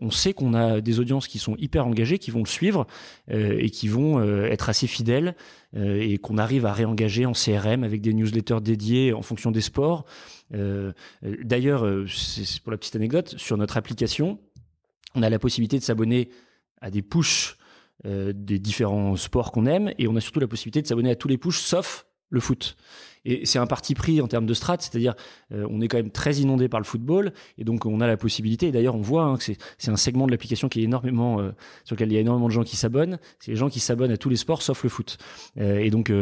C: on sait qu'on a des audiences qui sont hyper engagées, qui vont le suivre euh, et qui vont euh, être assez fidèles euh, et qu'on arrive à réengager en CRM avec des newsletters dédiés en fonction des sports. D'ailleurs, c'est pour la petite anecdote, sur notre application, on a la possibilité de s'abonner à des pushs des différents sports qu'on aime et on a surtout la possibilité de s'abonner à tous les pushs sauf le foot. Et c'est un parti pris en termes de strat, c'est-à-dire euh, on est quand même très inondé par le football, et donc on a la possibilité, d'ailleurs on voit hein, que c'est un segment de l'application qui est énormément, euh, sur lequel il y a énormément de gens qui s'abonnent, c'est les gens qui s'abonnent à tous les sports sauf le foot. Euh, et donc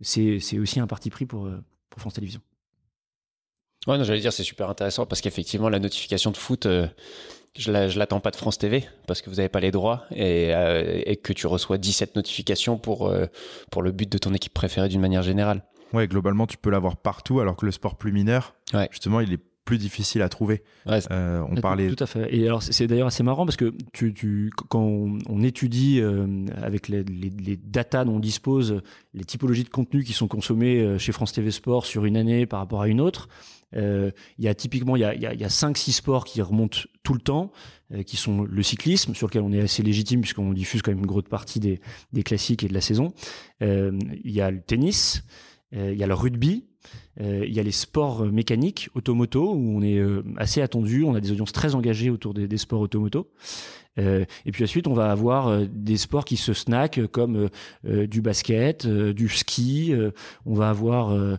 C: c'est aussi un parti pris pour, France Télévisions.
D: Ouais, non, j'allais dire c'est super intéressant parce qu'effectivement la notification de foot, je, la, je l'attends pas de France TV parce que vous n'avez pas les droits et, et, que tu reçois 17 notifications pour pour le but de ton équipe préférée d'une manière générale.
B: Ouais, globalement, tu peux l'avoir partout, alors que le sport plus mineur, justement, il est plus difficile à trouver.
C: Euh, on parlait tout à fait. Et alors c'est d'ailleurs assez marrant parce que tu, tu quand on, étudie euh, avec les, les, les, data dont on dispose, les typologies de contenu qui sont consommés euh, chez France TV Sport sur une année par rapport à une autre, il y a typiquement il y a, il y a, cinq six sports qui remontent tout le temps, qui sont le cyclisme sur lequel on est assez légitime puisqu'on diffuse quand même une grosse partie des, des classiques et de la saison. il y a le tennis. Euh, il y a le rugby, euh, il y a les sports mécaniques, automoto, où on est euh, assez attendu, on a des audiences très engagées autour des, sports automoto. et puis ensuite, on va avoir des sports qui se snackent comme du basket, du ski. on va avoir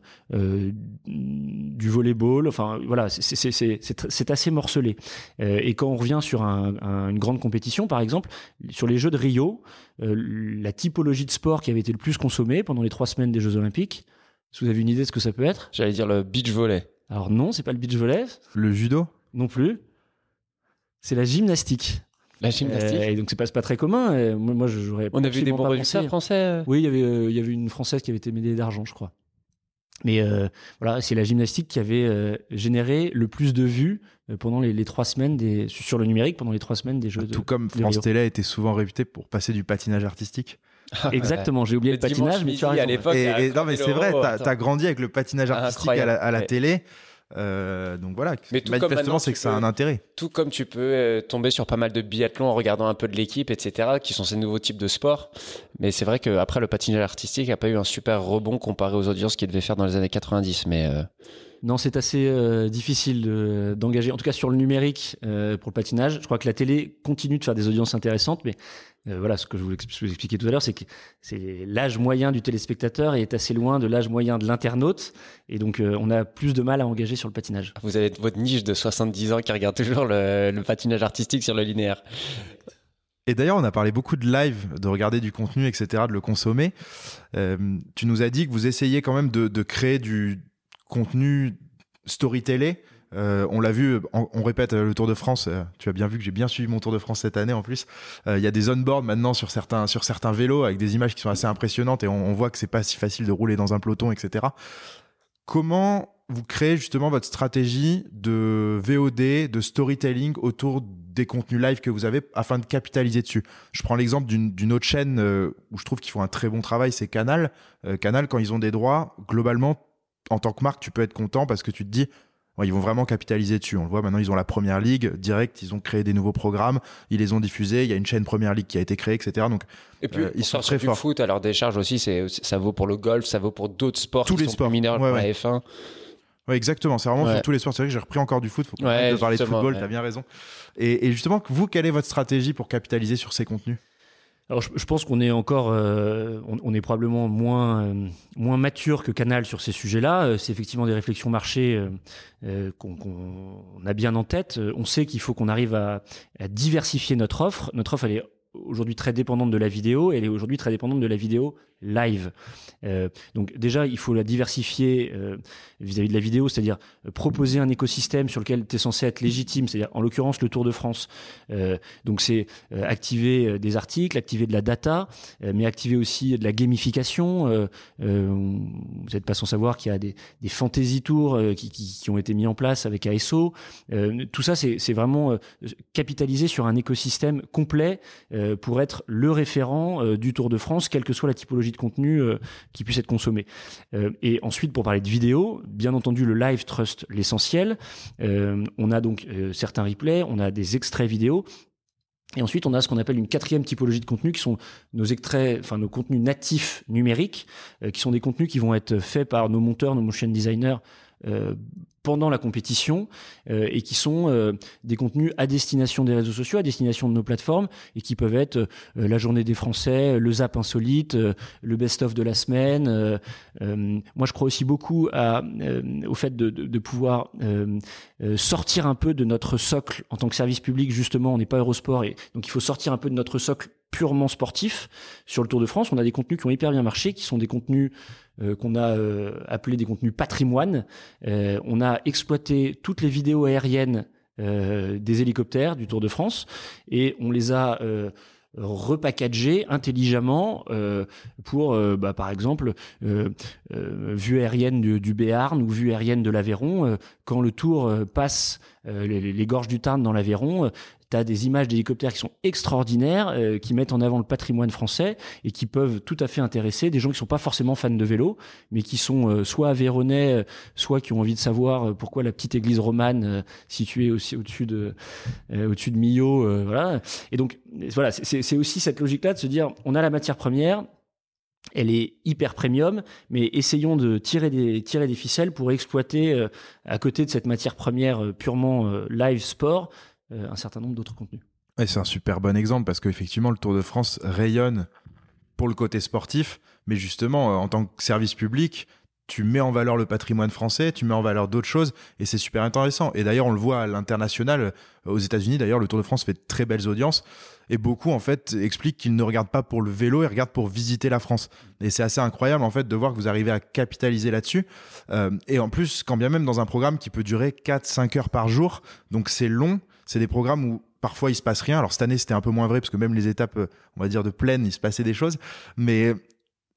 C: du volleyball. Enfin, voilà, c'est assez morcelé. et quand on revient sur une grande compétition, par exemple, sur les Jeux de Rio, la typologie de sport qui avait été le plus consommée pendant les trois semaines des Jeux Olympiques, vous avez une idée de ce que ça peut être?
D: J'allais dire le beach volley.
C: Alors non, c'est pas le beach volley.
B: Le judo?
C: Non plus. C'est la gymnastique.
D: La gymnastique? Euh,
C: et donc c'est pas, pas très commun. moi, j'aurais.
D: On a vu des bons résultats français. Euh
C: Oui, il y avait, euh, il y avait une française qui avait été médaillée d'argent, je crois. Mais voilà, c'est la gymnastique qui avait généré le plus de vues pendant les, trois semaines des, sur le numérique, pendant les trois semaines des Jeux.
B: Tout comme France Télé était souvent réputé pour passer du patinage artistique.
C: Exactement, j'ai oublié le, patinage, mais tu as
D: À l'époque,
B: non, mais c'est vrai, tu as, grandi avec le patinage artistique à la, télé. Euh, donc voilà, mais manifestement, c'est que ça a un intérêt.
D: Tout comme tu peux euh, tomber sur pas mal de biathlons en regardant un peu de l'équipe, etc., qui sont ces nouveaux types de sports. Mais c'est vrai qu'après, le patinage artistique n'a pas eu un super rebond comparé aux audiences qu'il devait faire dans les années 90. Mais euh,
C: Non, c'est assez difficile d'engager, en tout cas sur le numérique pour le patinage. Je crois que la télé continue de faire des audiences intéressantes, mais euh, voilà, ce que je voulais vous expliquer tout à l'heure, c'est que c'est l'âge moyen du téléspectateur est assez loin de l'âge moyen de l'internaute, et donc euh, on a plus de mal à engager sur le patinage.
D: Vous avez votre niche de 70 ans qui regarde toujours le, patinage artistique sur le linéaire.
B: Et d'ailleurs, on a parlé beaucoup de live, de regarder du contenu, etc., de le consommer. Euh, tu nous as dit que vous essayez quand même de, de créer du contenu storytelling euh, on l'a vu, on, répète euh, le Tour de France. Euh, tu as bien vu que j'ai bien suivi mon Tour de France cette année en plus. Il y a des on-board maintenant sur certains sur certains vélos avec des images qui sont assez impressionnantes et on, voit que c'est pas si facile de rouler dans un peloton, etc. Comment vous créez justement votre stratégie de VOD, de storytelling autour des contenus live que vous avez afin de capitaliser dessus? Je prends l'exemple d'une autre chaîne où je trouve qu'ils font un très bon travail, c'est Canal. Canal, quand ils ont des droits, globalement, en tant que marque, tu peux être content parce que tu te dis, ils vont vraiment capitaliser dessus. On le voit maintenant, ils ont la première ligue direct, ils ont créé des nouveaux programmes, ils les ont diffusés. Il y a une chaîne première ligue qui a été créée, etc. Donc,
D: et puis, euh, ils sont très forts. foot, à leur décharge aussi, c'est ça vaut pour le golf, ça vaut pour d'autres sports
B: tous
D: qui
B: les
D: sont
B: sports
D: mineurs
B: ouais,
D: la F1.
B: Ouais, exactement. C'est vraiment sur tous les sports. C'est vrai que j'ai repris encore du foot. Faut pas parler de football. T'as bien raison. Et, et justement, vous, quelle est votre stratégie pour capitaliser sur ces contenus?
C: Alors, je, pense qu'on est encore, euh, on, est probablement moins euh, moins mature que Canal sur ces sujets-là. Euh, c'est effectivement des réflexions marché qu'on a bien en tête. On sait qu'il faut qu'on arrive à, diversifier notre offre. Notre offre, est aujourd'hui très dépendante de la vidéo. Elle est aujourd'hui très dépendante de la vidéo live. Euh, donc déjà, il faut la diversifier euh, vis-à-vis de la vidéo, c'est-à-dire euh, proposer un écosystème sur lequel tu es censé être légitime, c'est-à-dire en l'occurrence le Tour de France. donc c'est activer des articles, activer de la data, mais activer aussi de la gamification. vous n'êtes pas sans savoir qu'il y a des, fantasy tours qui, ont été mis en place avec ASO. tout ça, c'est vraiment capitaliser sur un écosystème complet pour être le référent du Tour de France, quelle que soit la typologie de contenu euh, qui puisse être consommé. Euh, et ensuite, pour parler de vidéo, bien entendu, le live trust l'essentiel. Euh, on a donc certains replays, on a des extraits vidéo. Et ensuite, on a ce qu'on appelle une quatrième typologie de contenu, qui sont nos extraits, enfin nos contenus natifs numériques, qui sont des contenus qui vont être faits par nos monteurs, nos motion designers pendant la compétition euh, et qui sont euh, des contenus à destination des réseaux sociaux, à destination de nos plateformes et qui peuvent être la journée des Français, le Zap insolite, le best-of de la semaine. moi, je crois aussi beaucoup au fait de, de pouvoir sortir un peu de notre socle en tant que service public. Justement, on n'est pas Eurosport et donc il faut sortir un peu de notre socle purement sportif. Sur le Tour de France, on a des contenus qui ont hyper bien marché, qui sont des contenus euh, qu'on a euh, appelés des contenus patrimoine. Euh, on a exploité toutes les vidéos aériennes des hélicoptères du Tour de France et on les a repackagés intelligemment pour, bah, par exemple, vue aérienne du, Béarn ou vue aérienne de l'Aveyron. quand le Tour passe les, gorges du Tarn dans l'Aveyron, tu des images d'hélicoptères qui sont extraordinaires, euh, qui mettent en avant le patrimoine français et qui peuvent tout à fait intéresser des gens qui sont pas forcément fans de vélo, mais qui sont euh, soit aveyronais, euh, soit qui ont envie de savoir pourquoi la petite église romane située aussi au-dessus de au-dessus de Millau. Et donc voilà, c'est aussi cette logique-là de se dire, on a la matière première, elle est hyper premium, mais essayons de tirer des, tirer des ficelles pour exploiter, à côté de cette matière première purement live sport, euh, un certain nombre d'autres contenus.
B: c'est un super bon exemple parce qu'effectivement, le Tour de France rayonne pour le côté sportif, mais justement, euh, en tant que service public, tu mets en valeur le patrimoine français, tu mets en valeur d'autres choses, et c'est super intéressant. Et d'ailleurs, on le voit à l'international, euh, aux États-Unis, d'ailleurs, le Tour de France fait de très belles audiences, et beaucoup, en fait, expliquent qu'ils ne regardent pas pour le vélo, ils regardent pour visiter la France. Et c'est assez incroyable, en fait, de voir que vous arrivez à capitaliser là-dessus. et en plus, quand bien même dans un programme qui peut durer 4-5 heures par jour, donc c'est long, c'est des programmes où parfois il se passe rien. Alors cette année c'était un peu moins vrai parce que même les étapes, euh, on va dire de plaine, il se passait des choses. Mais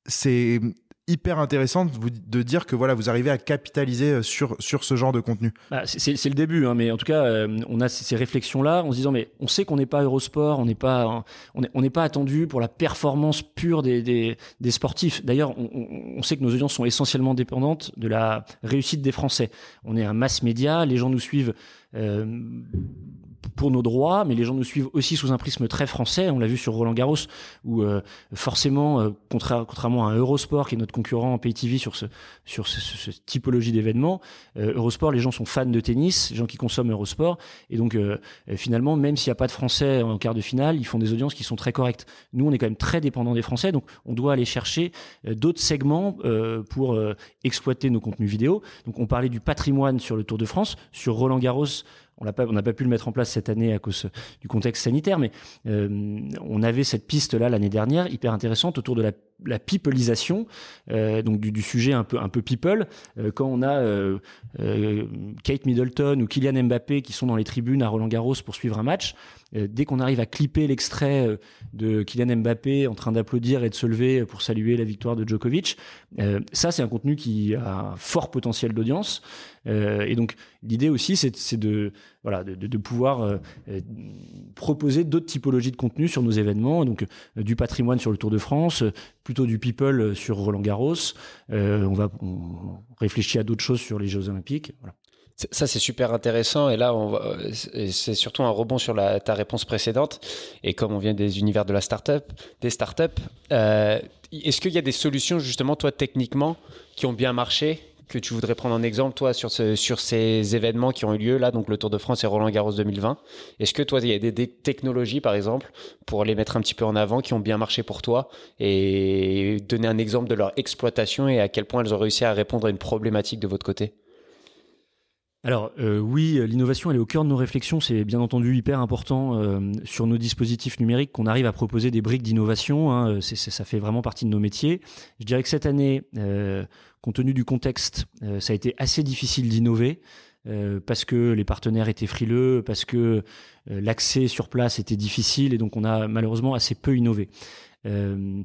B: c'est hyper intéressant de, dire que voilà, vous arrivez à capitaliser euh, sur, sur ce genre de contenu.
C: Bah, c'est- le début, hein, mais en tout cas, euh, on a ces, réflexions-là en se disant, mais on sait qu'on n'est pas Eurosport, on n'est pas, n'est on n'est pas attendu pour la performance pure des, des, sportifs. D'ailleurs, on, on- sait que nos audiences sont essentiellement dépendantes de la réussite des Français. On est un mass média, les gens nous suivent. Pour nos droits, mais les gens nous suivent aussi sous un prisme très français. On l'a vu sur Roland Garros, où euh, forcément, euh, contra- contrairement à Eurosport, qui est notre concurrent en pay TV sur ce sur ce, ce- typologie d'événements, euh, Eurosport, les gens sont fans de tennis, les gens qui consomment Eurosport, et donc euh, euh, finalement, même s'il n'y a pas de Français en quart de finale, ils font des audiences qui sont très correctes. Nous, on est quand même très dépendant des Français, donc on doit aller chercher euh, d'autres segments pour exploiter nos contenus vidéo. Donc on parlait du patrimoine sur le Tour de France, sur Roland Garros. On n'a pas, pu le mettre en place cette année à cause du contexte sanitaire, mais euh, on avait cette piste-là l'année dernière, hyper intéressante, autour de la, la peopleisation, euh, donc du, sujet un peu, un people. Euh, quand on a Kate Middleton ou Kylian Mbappé qui sont dans les tribunes à Roland Garros pour suivre un match, dès qu'on arrive à clipper l'extrait euh, de Kylian Mbappé en train d'applaudir et de se lever pour saluer la victoire de Djokovic, euh, ça c'est un contenu qui a un fort potentiel d'audience. Euh, et donc l'idée aussi c'est de voilà de, pouvoir euh, euh, proposer d'autres typologies de contenu sur nos événements, donc euh, du patrimoine sur le Tour de France, euh, plutôt du people euh, sur Roland Garros. Euh, on va on réfléchit à d'autres choses sur les Jeux Olympiques. Voilà.
D: Ça, c'est super intéressant. Et là, va- c'est surtout un rebond sur la, ta réponse précédente. Et comme on vient des univers de la startup, des startups, euh, est-ce qu'il y a des solutions, justement, toi, techniquement, qui ont bien marché que tu voudrais prendre en exemple, toi, sur ces événements qui ont eu lieu là, donc le Tour de France et Roland Garros 2020 Est-ce que toi, il y a des, des technologies, par exemple, pour les mettre un petit peu en avant, qui ont bien marché pour toi? Et donner un exemple de leur exploitation et à quel point elles ont réussi à répondre à une problématique de votre côté?
C: Alors euh, oui, l'innovation elle est au cœur de nos réflexions. C'est bien entendu hyper important euh, sur nos dispositifs numériques qu'on arrive à proposer des briques d'innovation. hein. Ça fait vraiment partie de nos métiers. Je dirais que cette année, euh, compte tenu du contexte, ça a été assez difficile d'innover. parce que les partenaires étaient frileux, parce que l'accès sur place était difficile et donc on a malheureusement assez peu innové. Euh,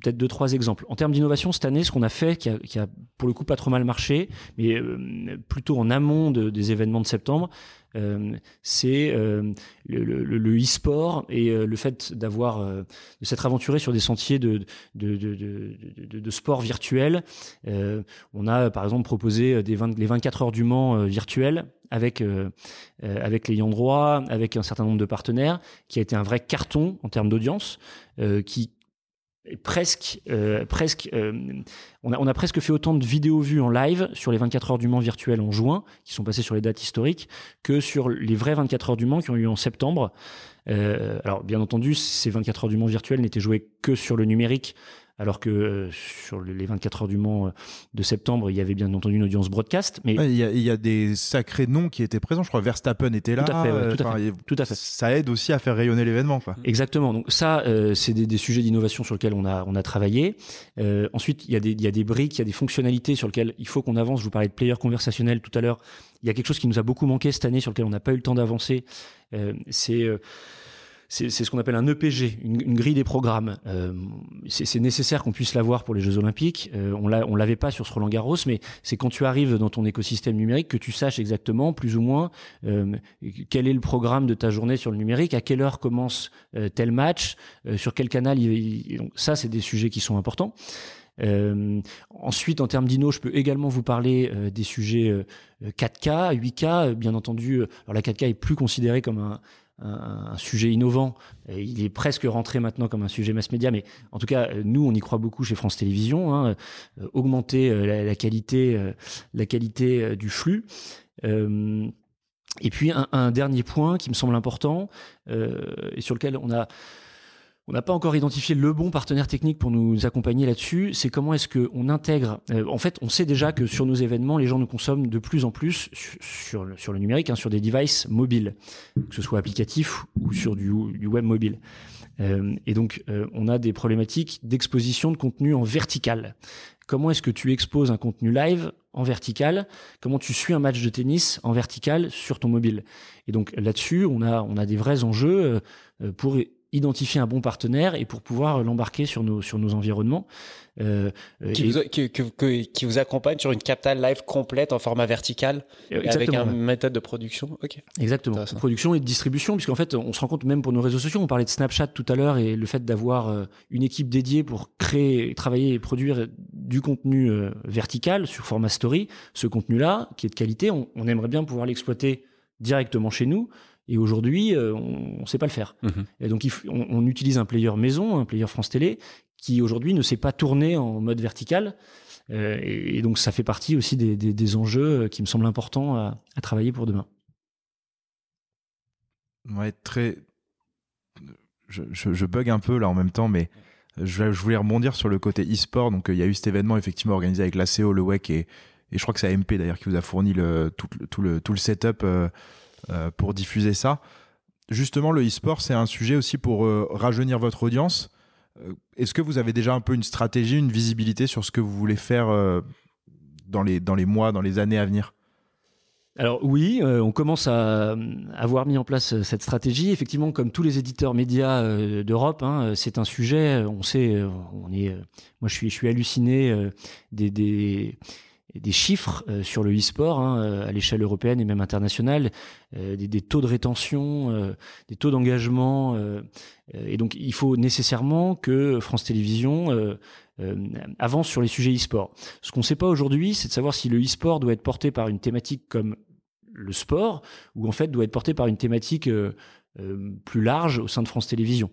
C: Peut-être deux, trois exemples. En termes d'innovation, cette année, ce qu'on a fait, qui a, pour le coup pas trop mal marché, mais euh, plutôt en amont de- des événements de septembre, euh, c'est le, e-sport et le fait d'avoir de s'être aventuré sur des sentiers de, de, de, de, sport virtuel. On a par exemple proposé des 20 les 24 heures du Mans virtuels avec euh, euh, avec l'ayant droit, avec un certain nombre de partenaires, qui a été un vrai carton en termes d'audience, qui euh, euh, on a, presque fait autant de vidéos vues en live sur les 24 heures du Mans virtuels en juin, qui sont passées sur les dates historiques, que sur les vraies 24 heures du Mans qui ont eu en septembre. Euh, alors, bien entendu, ces 24 heures du Mans virtuels n'étaient jouées que sur le numérique, alors que euh, sur les 24 heures du Mans euh, de septembre, il y avait bien entendu une audience broadcast. Mais
B: Ouais, Il y, a, il y a des sacrés noms qui étaient présents. Je crois Verstappen était là.
C: Tout à fait, ouais, tout à
B: enfin,
C: fait,
B: il-
C: tout à fait.
B: Ça aide aussi à faire rayonner l'événement. quoi.
C: Exactement. Donc ça, euh, c'est des, des sujets d'innovation sur lesquels on a, on a travaillé. Ensuite, il y, a des, il y a des briques, il y a des fonctionnalités sur lesquelles il faut qu'on avance. Je vous parlais de player conversationnel tout à l'heure. Il y a quelque chose qui nous a beaucoup manqué cette année, sur lequel on n'a pas eu le temps d'avancer. C'est c'est ce qu'on appelle un EPG, une, grille des programmes. Euh, c'est nécessaire qu'on puisse l'avoir pour les Jeux Olympiques. Euh, on l'a- on l'avait pas sur ce Roland Garros, mais c'est quand tu arrives dans ton écosystème numérique que tu saches exactement, plus ou moins, euh, quel est le programme de ta journée sur le numérique, à quelle heure commence euh, tel match, euh, sur quel canal. Donc ça, c'est des sujets qui sont importants. Ensuite, en termes d'inno, je peux également vous parler des sujets euh, 4K, 8K. euh, Bien entendu, alors la 4K est plus considérée comme un, un, sujet innovant. Il est presque rentré maintenant comme un sujet mass média, mais en tout cas, nous, on y croit beaucoup chez France Télévisions. Hein, euh, augmenter euh, la, qualité, euh, du flux. Et puis un, dernier point qui me semble important et sur lequel on a on n'a pas encore identifié le bon partenaire technique pour nous accompagner là-dessus. C'est comment est-ce qu'on intègre. euh, en fait, on sait déjà que sur nos événements, les gens nous consomment de plus en plus sur, le, numérique, hein, sur des devices mobiles, que ce soit applicatif ou sur du, web mobile. Euh, et donc, euh, on a des problématiques d'exposition de contenu en vertical. Comment est-ce que tu exposes un contenu live en vertical? Comment tu suis un match de tennis en vertical sur ton mobile? Et donc là-dessus, on a, on a des vrais enjeux pour identifier un bon partenaire et pour pouvoir l'embarquer sur nos, sur nos environnements.
D: Euh, qui, vous, qui, qui, vous, accompagne sur une capitale live complète en format vertical avec une méthode de production. Ok.
C: Exactement. production et de distribution, puisqu'en fait, on se rend compte même pour nos réseaux sociaux. On parlait de Snapchat tout à l'heure et le fait d'avoir euh, une équipe dédiée pour créer, travailler et produire du contenu euh, vertical sur format story. Ce contenu-là, qui est de qualité, on, on aimerait bien pouvoir l'exploiter directement chez nous et aujourd'hui, euh, on ne sait pas le faire. Mhm. Et donc, on, utilise un player maison, un player France Télé, qui aujourd'hui ne sait pas tourner en mode vertical. Euh, et, donc, ça fait partie aussi des, enjeux euh, qui me semblent importants à, travailler pour demain.
B: Ouais, très. Je, bug un peu là en même temps, mais je, voulais rebondir sur le côté e-sport. Donc, il y a eu cet événement effectivement organisé avec l'ACO, le WEC et, et je crois que c'est AMP d'ailleurs qui vous a fourni le, tout, le, tout le setup. Euh, pour diffuser ça. Justement, le e-sport, c'est un sujet aussi pour euh, rajeunir votre audience. Euh, est-ce que vous avez déjà un peu une stratégie, une visibilité sur ce que vous voulez faire dans, les, dans les mois, dans les années à venir?
C: Alors oui, on commence à avoir mis en place cette stratégie. Effectivement, comme tous les éditeurs médias d'Europe, hein, c'est un sujet. On sait, on est. moi, je suis, je suis halluciné des, des des chiffres euh, sur le e-sport hein, euh, à l'échelle européenne et même internationale, euh, des, taux de rétention, des taux d'engagement. et donc, il faut nécessairement que France Télévisions avance sur les sujets e-sport. Ce qu'on ne sait pas aujourd'hui, c'est de savoir si le e-sport doit être porté par une thématique comme le sport ou en fait doit être porté par une thématique plus large au sein de France Télévisions.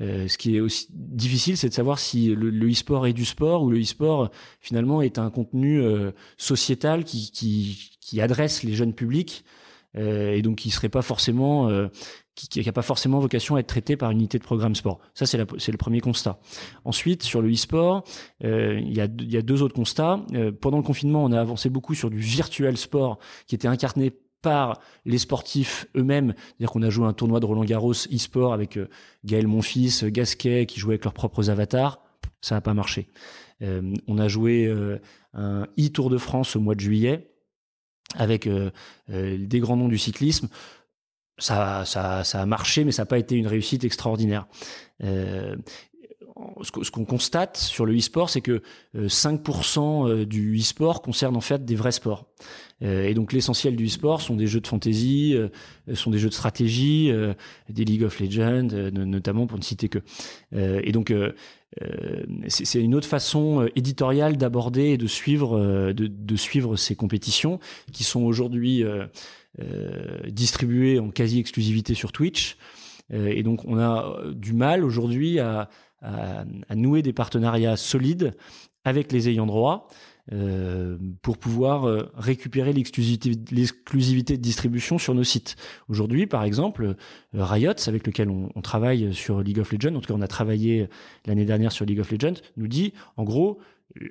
C: Euh, ce qui est aussi difficile, c'est de savoir si le, e-sport est du sport ou le e-sport finalement est un contenu euh, sociétal qui, qui, qui, adresse les jeunes publics euh, et donc qui serait pas forcément qui n'a pas forcément vocation à être traité par une unité de programme sport. Ça, c'est le premier constat. Ensuite, sur le e-sport, euh, il, y y a deux autres constats. Euh, pendant le confinement, on a avancé beaucoup sur du virtuel sport qui était incarné par les sportifs eux-mêmes. C'est-à-dire qu'on a joué un tournoi de Roland Garros e-sport avec euh, Gaël Monfils, Gasquet, qui jouaient avec leurs propres avatars. Ça n'a pas marché. Euh, on a joué euh, un e-Tour de France au mois de juillet avec des grands noms du cyclisme. Ça a marché, mais ça n'a pas été une réussite extraordinaire ce qu'on constate sur le e-sport, c'est que 5% euh, euh, du e-sport concerne en fait des vrais sports. Euh, et donc l'essentiel du e-sport sont des jeux de fantasy, sont des jeux de stratégie, des League of Legends, notamment pour ne citer que. Et donc c'est une autre façon éditoriale d'aborder et de suivre, de, suivre ces compétitions qui sont aujourd'hui distribuées en quasi-exclusivité sur Twitch. Et donc on a du mal aujourd'hui à, à, nouer des partenariats solides avec les ayants droit euh, pour pouvoir euh, récupérer l'exclusivité de distribution sur nos sites. Aujourd'hui, par exemple, euh, Riot, avec lequel on, travaille sur League of Legends, en tout cas on a travaillé l'année dernière sur League of Legends, nous dit, en gros,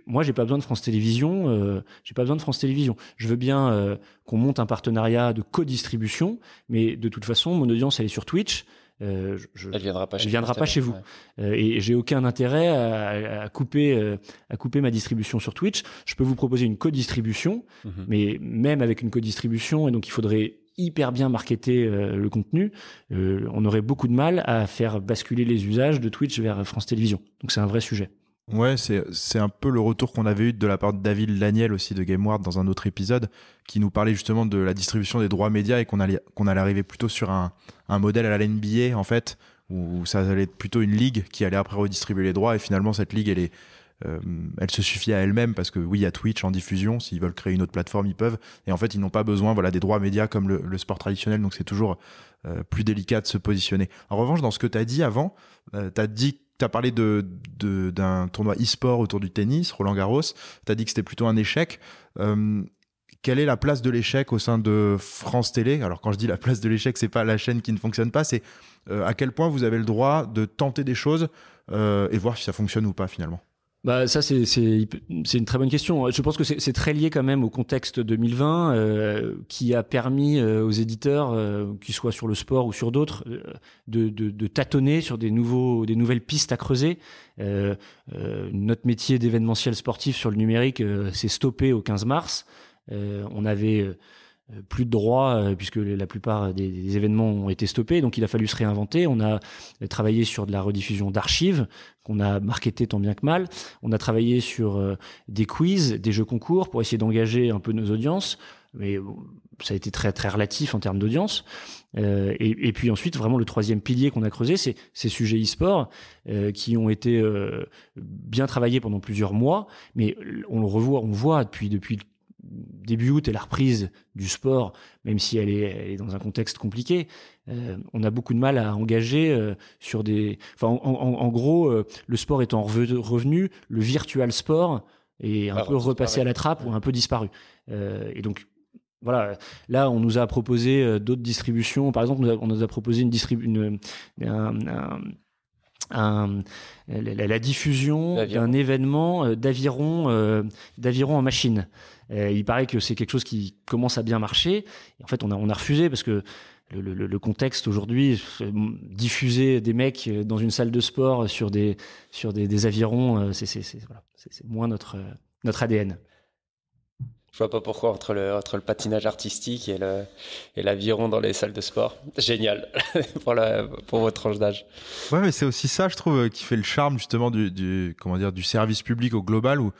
C: moi j'ai pas besoin de France Télévisions, j'ai pas besoin de France Télévisions. Je veux bien qu'on monte un partenariat de co-distribution, mais de toute façon, mon audience elle est sur Twitch.
D: Euh, je, elle viendra pas chez,
C: viendra pas chez vous. Euh, et j'ai aucun intérêt à, couper, euh, à couper ma distribution sur Twitch. Je peux vous proposer une co-distribution, mhm. mais même avec une co-distribution, et donc il faudrait hyper bien marketer le contenu, on aurait beaucoup de mal à faire basculer les usages de Twitch vers France Télévisions. Donc c'est un vrai sujet.
B: Ouais, c'est un peu le retour qu'on avait eu de la part de David Laniel aussi de GameWard dans un autre épisode qui nous parlait justement de la distribution des droits médias et qu'on allait, qu'on allait arriver plutôt sur un, un modèle à la NBA en fait où ça allait être plutôt une ligue qui allait après redistribuer les droits et finalement cette ligue elle est euh, elle se suffit à elle-même parce que oui, il y a Twitch en diffusion. S'ils veulent créer une autre plateforme, ils peuvent. Et en fait, ils n'ont pas besoin voilà, des droits médias comme le, sport traditionnel. Donc, c'est toujours euh, plus délicat de se positionner. En revanche, dans ce que tu as dit avant, euh, tu as dit tu as parlé de, d'un tournoi e-sport autour du tennis, Roland Garros. Tu as dit que c'était plutôt un échec. Euh, quelle est la place de l'échec au sein de France Télé? Alors quand je dis la place de l'échec, c'est pas la chaîne qui ne fonctionne pas, c'est euh, à quel point vous avez le droit de tenter des choses euh, et voir si ça fonctionne ou pas finalement?
C: Bah ça c'est une très bonne question. Je pense que c'est très lié quand même au contexte 2020 euh, qui a permis euh, aux éditeurs, euh, qu'ils soient sur le sport ou sur d'autres, de, de, de, tâtonner sur des nouveaux des nouvelles pistes à creuser. notre métier d'événementiel sportif sur le numérique s'est stoppé au 15 mars. on avait plus de droits puisque la plupart des, événements ont été stoppés. Donc il a fallu se réinventer. On a travaillé sur de la rediffusion d'archives qu'on a marketé tant bien que mal. On a travaillé sur des quiz, des jeux concours pour essayer d'engager un peu nos audiences. Mais ça a été très très relatif en termes d'audience. Euh, et, puis ensuite, vraiment le troisième pilier qu'on a creusé, c'est ces sujets e-sport euh, qui ont été euh, bien travaillés pendant plusieurs mois, mais on le revoit, on voit depuis depuis début août et la reprise du sport, même si elle est, elle est dans un contexte compliqué, euh, on a beaucoup de mal à engager euh, sur des. Enfin, en, en, en gros, euh, le sport étant revenu, le virtual sport est un peu repassé à la trappe ou un peu disparu. et donc voilà, là, on nous a proposé d'autres distributions. Par exemple, on nous a, proposé une, la, diffusion d'un événement euh, d'aviron, euh, d'aviron en machine. il paraît que c'est quelque chose qui commence à bien marcher. en fait, on a, on a refusé parce que le, contexte aujourd'hui, diffuser des mecs dans une salle de sport sur des, sur des, avirons, c'est moins notre, notre ADN.
D: Je vois pas pourquoi entre le, entre le patinage artistique et le et l'aviron dans les salles de sport. Génial pour la pour votre tranche d'âge.
B: Ouais, mais c'est aussi ça, je trouve, euh, qui fait le charme justement du, du comment dire du service public au global où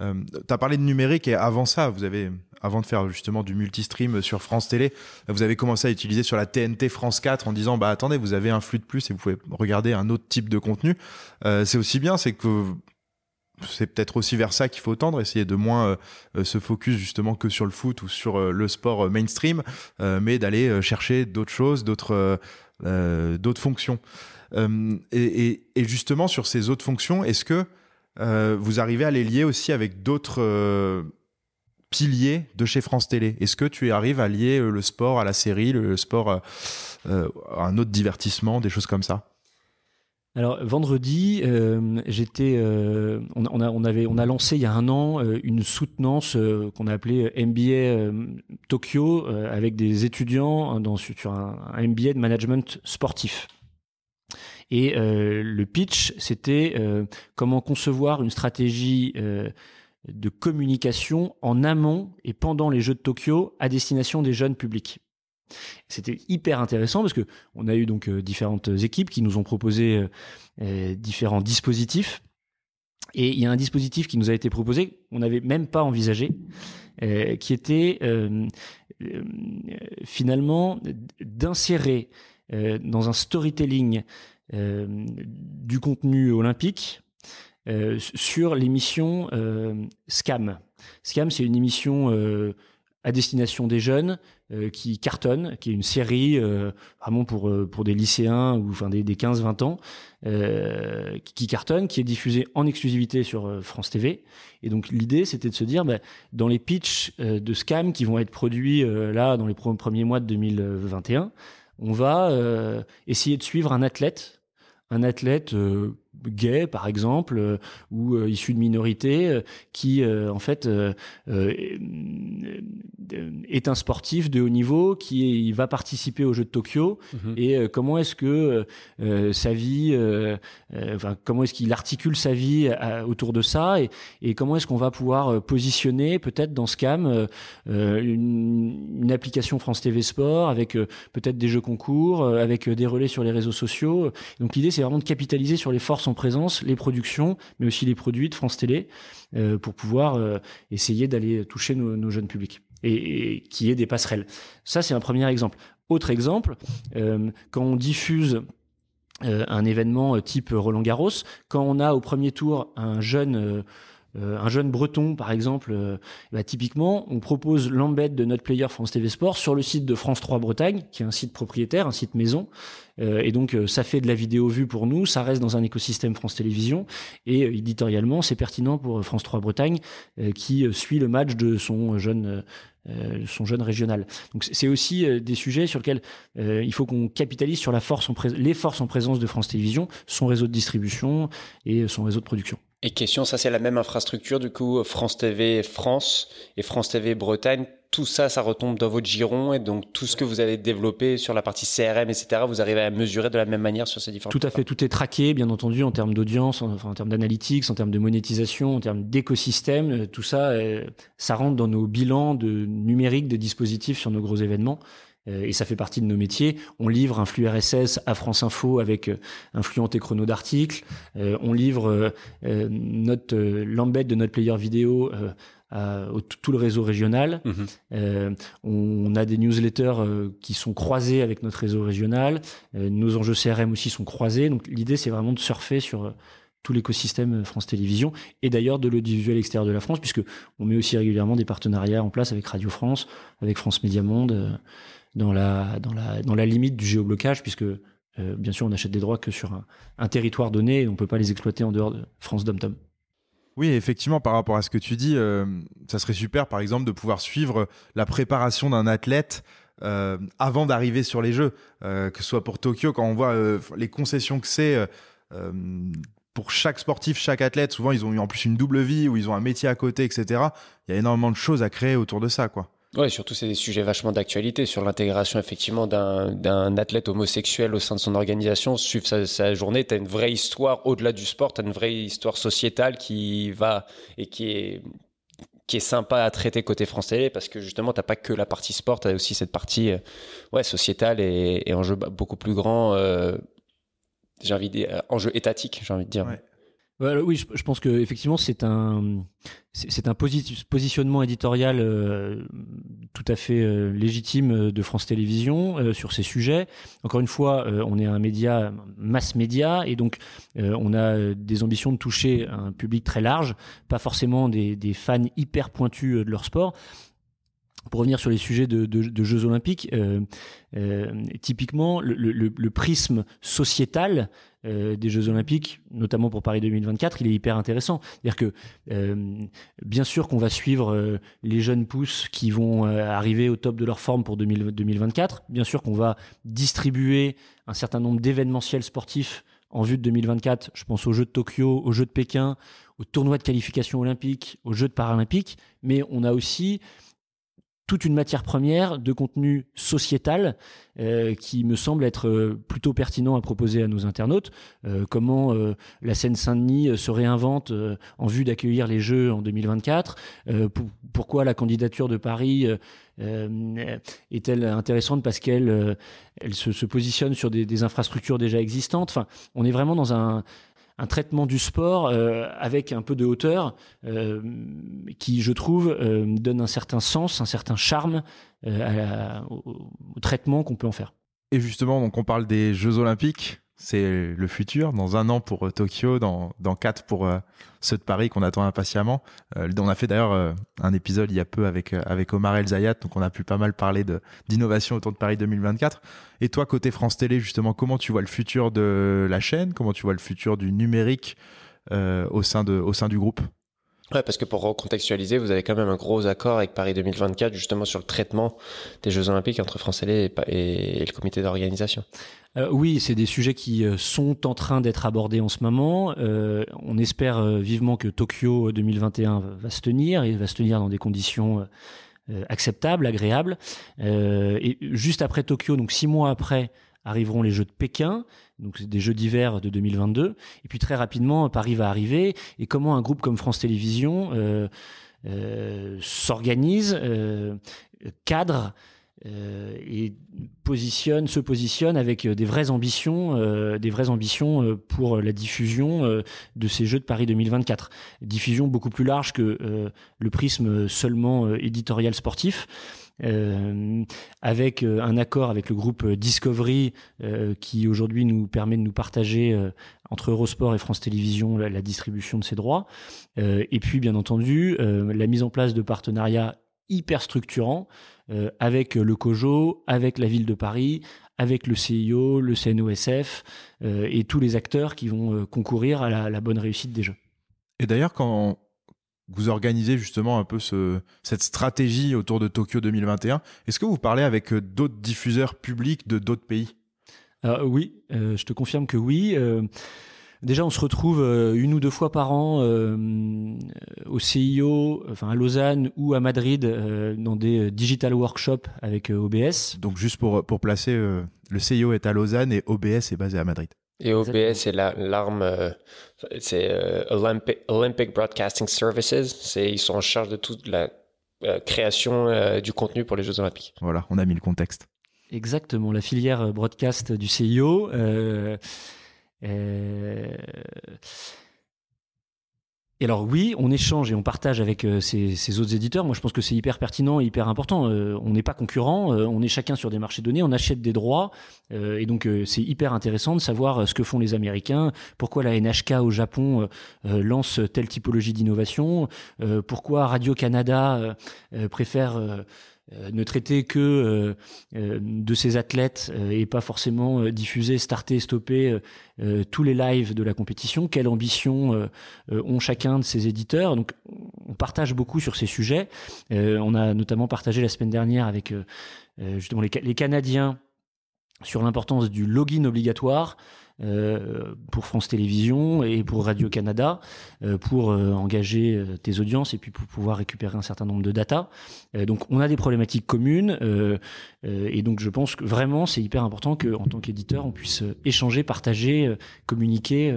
B: euh, tu as parlé de numérique et avant ça, vous avez avant de faire justement du multistream sur France Télé, vous avez commencé à utiliser sur la TNT France 4 en disant bah attendez, vous avez un flux de plus et vous pouvez regarder un autre type de contenu. Euh, c'est aussi bien, c'est que c'est peut-être aussi vers ça qu'il faut tendre, essayer de moins euh, euh, se focus justement que sur le foot ou sur euh, le sport mainstream, mais d'aller chercher d'autres choses, d'autres fonctions. Et, et, justement sur ces autres fonctions, est-ce que vous arrivez à les lier aussi avec d'autres piliers de chez France Télé? Est-ce que tu arrives à lier le sport à la série, le sport à un autre divertissement, des choses comme ça?
C: Alors vendredi, euh, j'étais, euh, on, a, on, avait, on a lancé il y a un an euh, une soutenance qu'on a appelée MBA Tokyo avec des étudiants hein, dans, sur un, MBA de management sportif. Et le pitch, c'était comment concevoir une stratégie de communication en amont et pendant les Jeux de Tokyo à destination des jeunes publics. C'était hyper intéressant parce que on a eu donc euh, différentes équipes qui nous ont proposé euh, euh, différents dispositifs. Et il y a un dispositif qui nous a été proposé, on n'avait même pas envisagé, qui était finalement d'insérer dans un storytelling du contenu olympique sur l'émission Scam. Scam, c'est une émission à destination des jeunes euh, qui cartonne, qui est une série euh, vraiment pour euh, pour des lycéens ou enfin des, des 15-20 ans qui cartonne, qui est diffusée en exclusivité sur France TV. Et donc l'idée c'était de se dire bah, dans les pitchs de scam qui vont être produits là dans les premiers mois de 2021, on va essayer de suivre un athlète, un athlète gay par exemple euh, ou euh, issu de minorités euh, qui en fait est un sportif de haut niveau qui va participer aux Jeux de Tokyo mhm. et comment est-ce que sa vie enfin comment est-ce qu'il articule sa vie autour de ça et, et comment est-ce qu'on va pouvoir positionner peut-être dans ce cam une, une, application France TV Sport avec peut-être des jeux concours avec des relais sur les réseaux sociaux donc l'idée c'est vraiment de capitaliser sur les forces en présence, les productions, mais aussi les produits de France Télé, euh, pour pouvoir euh, essayer d'aller toucher nos, jeunes publics et, qui est des passerelles. Ça, c'est un premier exemple. Autre exemple, euh, quand on diffuse un événement type Roland Garros, quand on a au premier tour un jeune euh, un jeune breton, par exemple, euh, bah, typiquement, on propose l'embed de notre player France TV Sport sur le site de France 3 Bretagne, qui est un site propriétaire, un site maison. Euh, et donc, ça fait de la vidéo vue pour nous, ça reste dans un écosystème France Télévisions. Et éditorialement, c'est pertinent pour France 3 Bretagne, qui suit le match de son jeune son jeune régional. Donc c'est aussi des sujets sur lesquels il faut qu'on capitalise sur la force en les forces en présence de France Télévisions, son réseau de distribution et son réseau de production.
D: Et question, ça c'est la même infrastructure, du coup, France TV France et France TV Bretagne, tout ça, ça retombe dans votre giron et donc tout ce que vous avez développé sur la partie CRM, etc., vous arrivez à mesurer de la même manière sur ces différents.
C: Tout à fait, tout est traqué, bien entendu, en termes d'audience, en, en termes d'analytics, en termes de monétisation, en termes d'écosystème, euh, tout ça, euh, ça rentre dans nos bilans de numérique de dispositifs sur nos gros événements. Euh, et ça fait partie de nos métiers. On livre un flux RSS à France Info avec euh, un flux antéchrono d'articles. Euh, on livre notre l'embed de notre player vidéo à tout le réseau régional. Mhm. on, a des newsletters qui sont croisés avec notre réseau régional. nos enjeux CRM aussi sont croisés. Donc l'idée, c'est vraiment de surfer sur tout l'écosystème France Télévisions et d'ailleurs de l'audiovisuel extérieur de la France, puisque on met aussi régulièrement des partenariats en place avec Radio France, avec France Média Monde dans la, dans la, dans la limite du géoblocage, puisque euh, bien sûr on n'achète des droits que sur un, territoire donné et on ne peut pas les exploiter en dehors de France Dom-Tom.
B: Oui, effectivement, par rapport à ce que tu dis, euh, ça serait super, par exemple, de pouvoir suivre la préparation d'un athlète euh, avant d'arriver sur les Jeux, que ce soit pour Tokyo, quand on voit les concessions que c'est pour chaque sportif, chaque athlète. Souvent, ils ont eu en plus une double vie ou ils ont un métier à côté, etc. Il y a énormément de choses à créer autour de ça, quoi.
D: Ouais, surtout c'est des sujets vachement d'actualité sur l'intégration effectivement d'un athlète homosexuel au sein de son organisation. Suivre sa, journée, tu as une vraie histoire au-delà du sport, tu as une vraie histoire sociétale qui va et qui est qui est sympa à traiter côté France Télé parce que justement t'as pas que la partie sport, tu as aussi cette partie euh, ouais sociétale et, et enjeu beaucoup plus grand. Euh, j'ai envie de dire enjeu étatique, j'ai envie de dire.
C: Oui, je, pense que effectivement c'est un c'est un positionnement éditorial euh, tout à fait euh, légitime euh, de France Télévisions sur ces sujets. Encore une fois, on est un média mass média et donc on a des ambitions de toucher un public très large, pas forcément des fans hyper pointus de leur sport pour revenir sur les sujets de, Jeux Olympiques, euh, euh, typiquement le, prisme sociétal euh, des Jeux Olympiques, notamment pour Paris 2024, il est hyper intéressant. C'est-à-dire que bien sûr qu'on va suivre les jeunes pousses qui vont arriver au top de leur forme pour 2024. Bien sûr qu'on va distribuer un certain nombre d'événementiels sportifs en vue de 2024. Je pense aux Jeux de Tokyo, aux Jeux de Pékin, aux tournois de qualification olympique, aux Jeux de Paralympique. Mais on a aussi toute une matière première de contenu sociétal euh, qui me semble être euh, plutôt pertinent à proposer à nos internautes. Euh, comment la Seine-Saint-Denis se réinvente en vue d'accueillir les Jeux en 2024 Pourquoi la candidature de Paris est-elle intéressante parce qu'elle elle se, se, positionne sur des, des, infrastructures déjà existantes? Enfin, on est vraiment dans un un traitement du sport euh, avec un peu de hauteur euh, qui, je trouve, euh, donne un certain sens, un certain charme au, traitement qu'on peut en faire.
B: Et justement, donc on parle des Jeux Olympiques c'est le futur. Dans un an pour euh, Tokyo, dans, quatre pour euh, ceux de Paris qu'on attend impatiemment. Euh, on a fait d'ailleurs un épisode il y a peu avec, Omar El Zayat, donc on a pu pas mal parler d'innovation autour de Paris 2024. Et toi, côté France Télé, justement, comment tu vois le futur de la chaîne? Comment tu vois le futur du numérique au sein du groupe?
D: Ouais, parce que pour recontextualiser, vous avez quand même un gros accord avec Paris 2024 justement sur le traitement des Jeux Olympiques entre France et, et le comité d'organisation.
C: Euh, oui, c'est des sujets qui euh, sont en train d'être abordés en ce moment. Euh, on espère vivement que Tokyo 2021 va se tenir et va se tenir dans des conditions acceptables, agréables. et juste après Tokyo, donc six mois après, arriveront les Jeux de Pékin, donc des Jeux d'hiver de 2022. Et puis très rapidement, Paris va arriver. Et comment un groupe comme France Télévisions s'organise, cadre euh, et positionne, se positionne avec euh, des vraies ambitions, euh, des vraies ambitions pour la diffusion de ces Jeux de Paris 2024. Diffusion beaucoup plus large que le prisme seulement éditorial sportif. Euh, avec un accord avec le groupe Discovery euh, qui aujourd'hui nous permet de nous partager euh, entre Eurosport et France Télévisions la, la distribution de ces droits. et puis bien entendu la mise en place de partenariats hyper structurants euh, avec le COJO, avec la ville de Paris, avec le CIO, le CNOSF euh, et tous les acteurs qui vont euh, concourir à la, bonne réussite des Jeux.
B: Et d'ailleurs, quand vous organisez justement un peu ce, cette stratégie autour de Tokyo 2021, est-ce que vous parlez avec d'autres diffuseurs publics de d'autres pays?
C: Oui, je te confirme que oui. Déjà, on se retrouve une ou deux fois par an au CIO, enfin à Lausanne ou à Madrid, dans des digital workshops avec OBS.
B: Donc, juste pour, pour placer, le CIO est à Lausanne et OBS est basé à Madrid.
D: Et OBS, c'est l'arme, c'est Olympic, Olympic, Broadcasting Services. Ils sont en charge de toute la création du contenu pour les Jeux Olympiques.
B: Voilà, on a mis le contexte.
C: Exactement, la filière broadcast du CIO. Euh, et alors oui, on échange et on partage avec euh, ces, autres éditeurs. Moi, je pense que c'est hyper pertinent, hyper important. Euh, on n'est pas concurrents, on est chacun sur des marchés donnés, on achète des droits, et donc c'est hyper intéressant de savoir ce que font les Américains, pourquoi la NHK au Japon lance telle typologie d'innovation, pourquoi Radio Canada préfère euh, ne traiter que euh, euh, de ces athlètes et pas forcément diffuser, starter, stopper tous les lives de la compétition. Quelle ambition ont chacun de ces éditeurs? Donc, on partage beaucoup sur ces sujets. on a notamment partagé la semaine dernière avec justement les Canadiens sur l'importance du login obligatoire. Euh, pour France Télévisions et pour Radio Canada euh, pour euh, engager tes audiences et puis pour pouvoir récupérer un certain nombre de data. donc on a des problématiques communes et donc je pense que vraiment c'est hyper important qu'en tant qu'éditeur on puisse échanger, partager, communiquer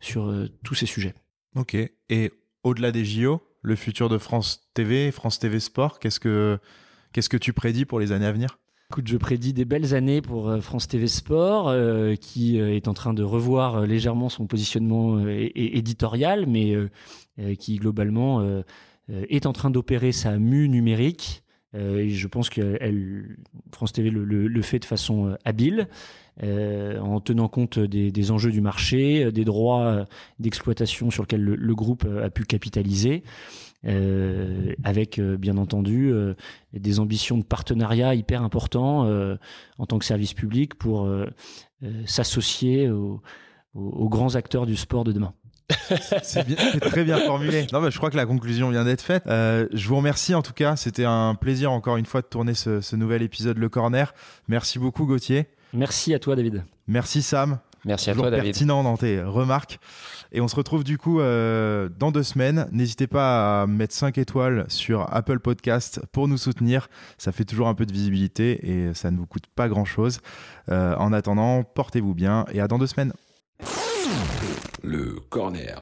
C: sur tous ces sujets.
B: Ok. Et au-delà des JO, le futur de France TV, France TV Sport, qu'est-ce que qu'est-ce que tu prédis pour les années à venir?
C: Écoute, je prédis des belles années pour euh, France TV Sport, euh, qui euh, est en train de revoir légèrement son positionnement éditorial, mais qui globalement est en train d'opérer sa mue numérique. et je pense que France TV le, fait de façon habile, en tenant compte des, enjeux du marché, des droits d'exploitation sur lesquels le, groupe a pu capitaliser. Euh, avec euh, bien entendu euh, des ambitions de partenariat hyper importants en tant que service public pour s'associer aux, grands acteurs du sport de demain.
B: c'est très bien formulé. Non, je crois que la conclusion vient d'être faite. je vous remercie en tout cas. C'était un plaisir encore une fois de tourner ce, ce nouvel épisode Le Corner. Merci beaucoup Gauthier.
C: Merci à toi David.
B: Merci Sam.
D: Merci à toi, David.
B: pertinent dans tes remarques. Et on se retrouve du coup euh, dans deux semaines. N'hésitez pas à mettre 5 étoiles sur Apple Podcast pour nous soutenir. Ça fait toujours un peu de visibilité et ça ne vous coûte pas grand-chose. Euh, en attendant, portez-vous bien et à dans deux semaines.
A: Le corner.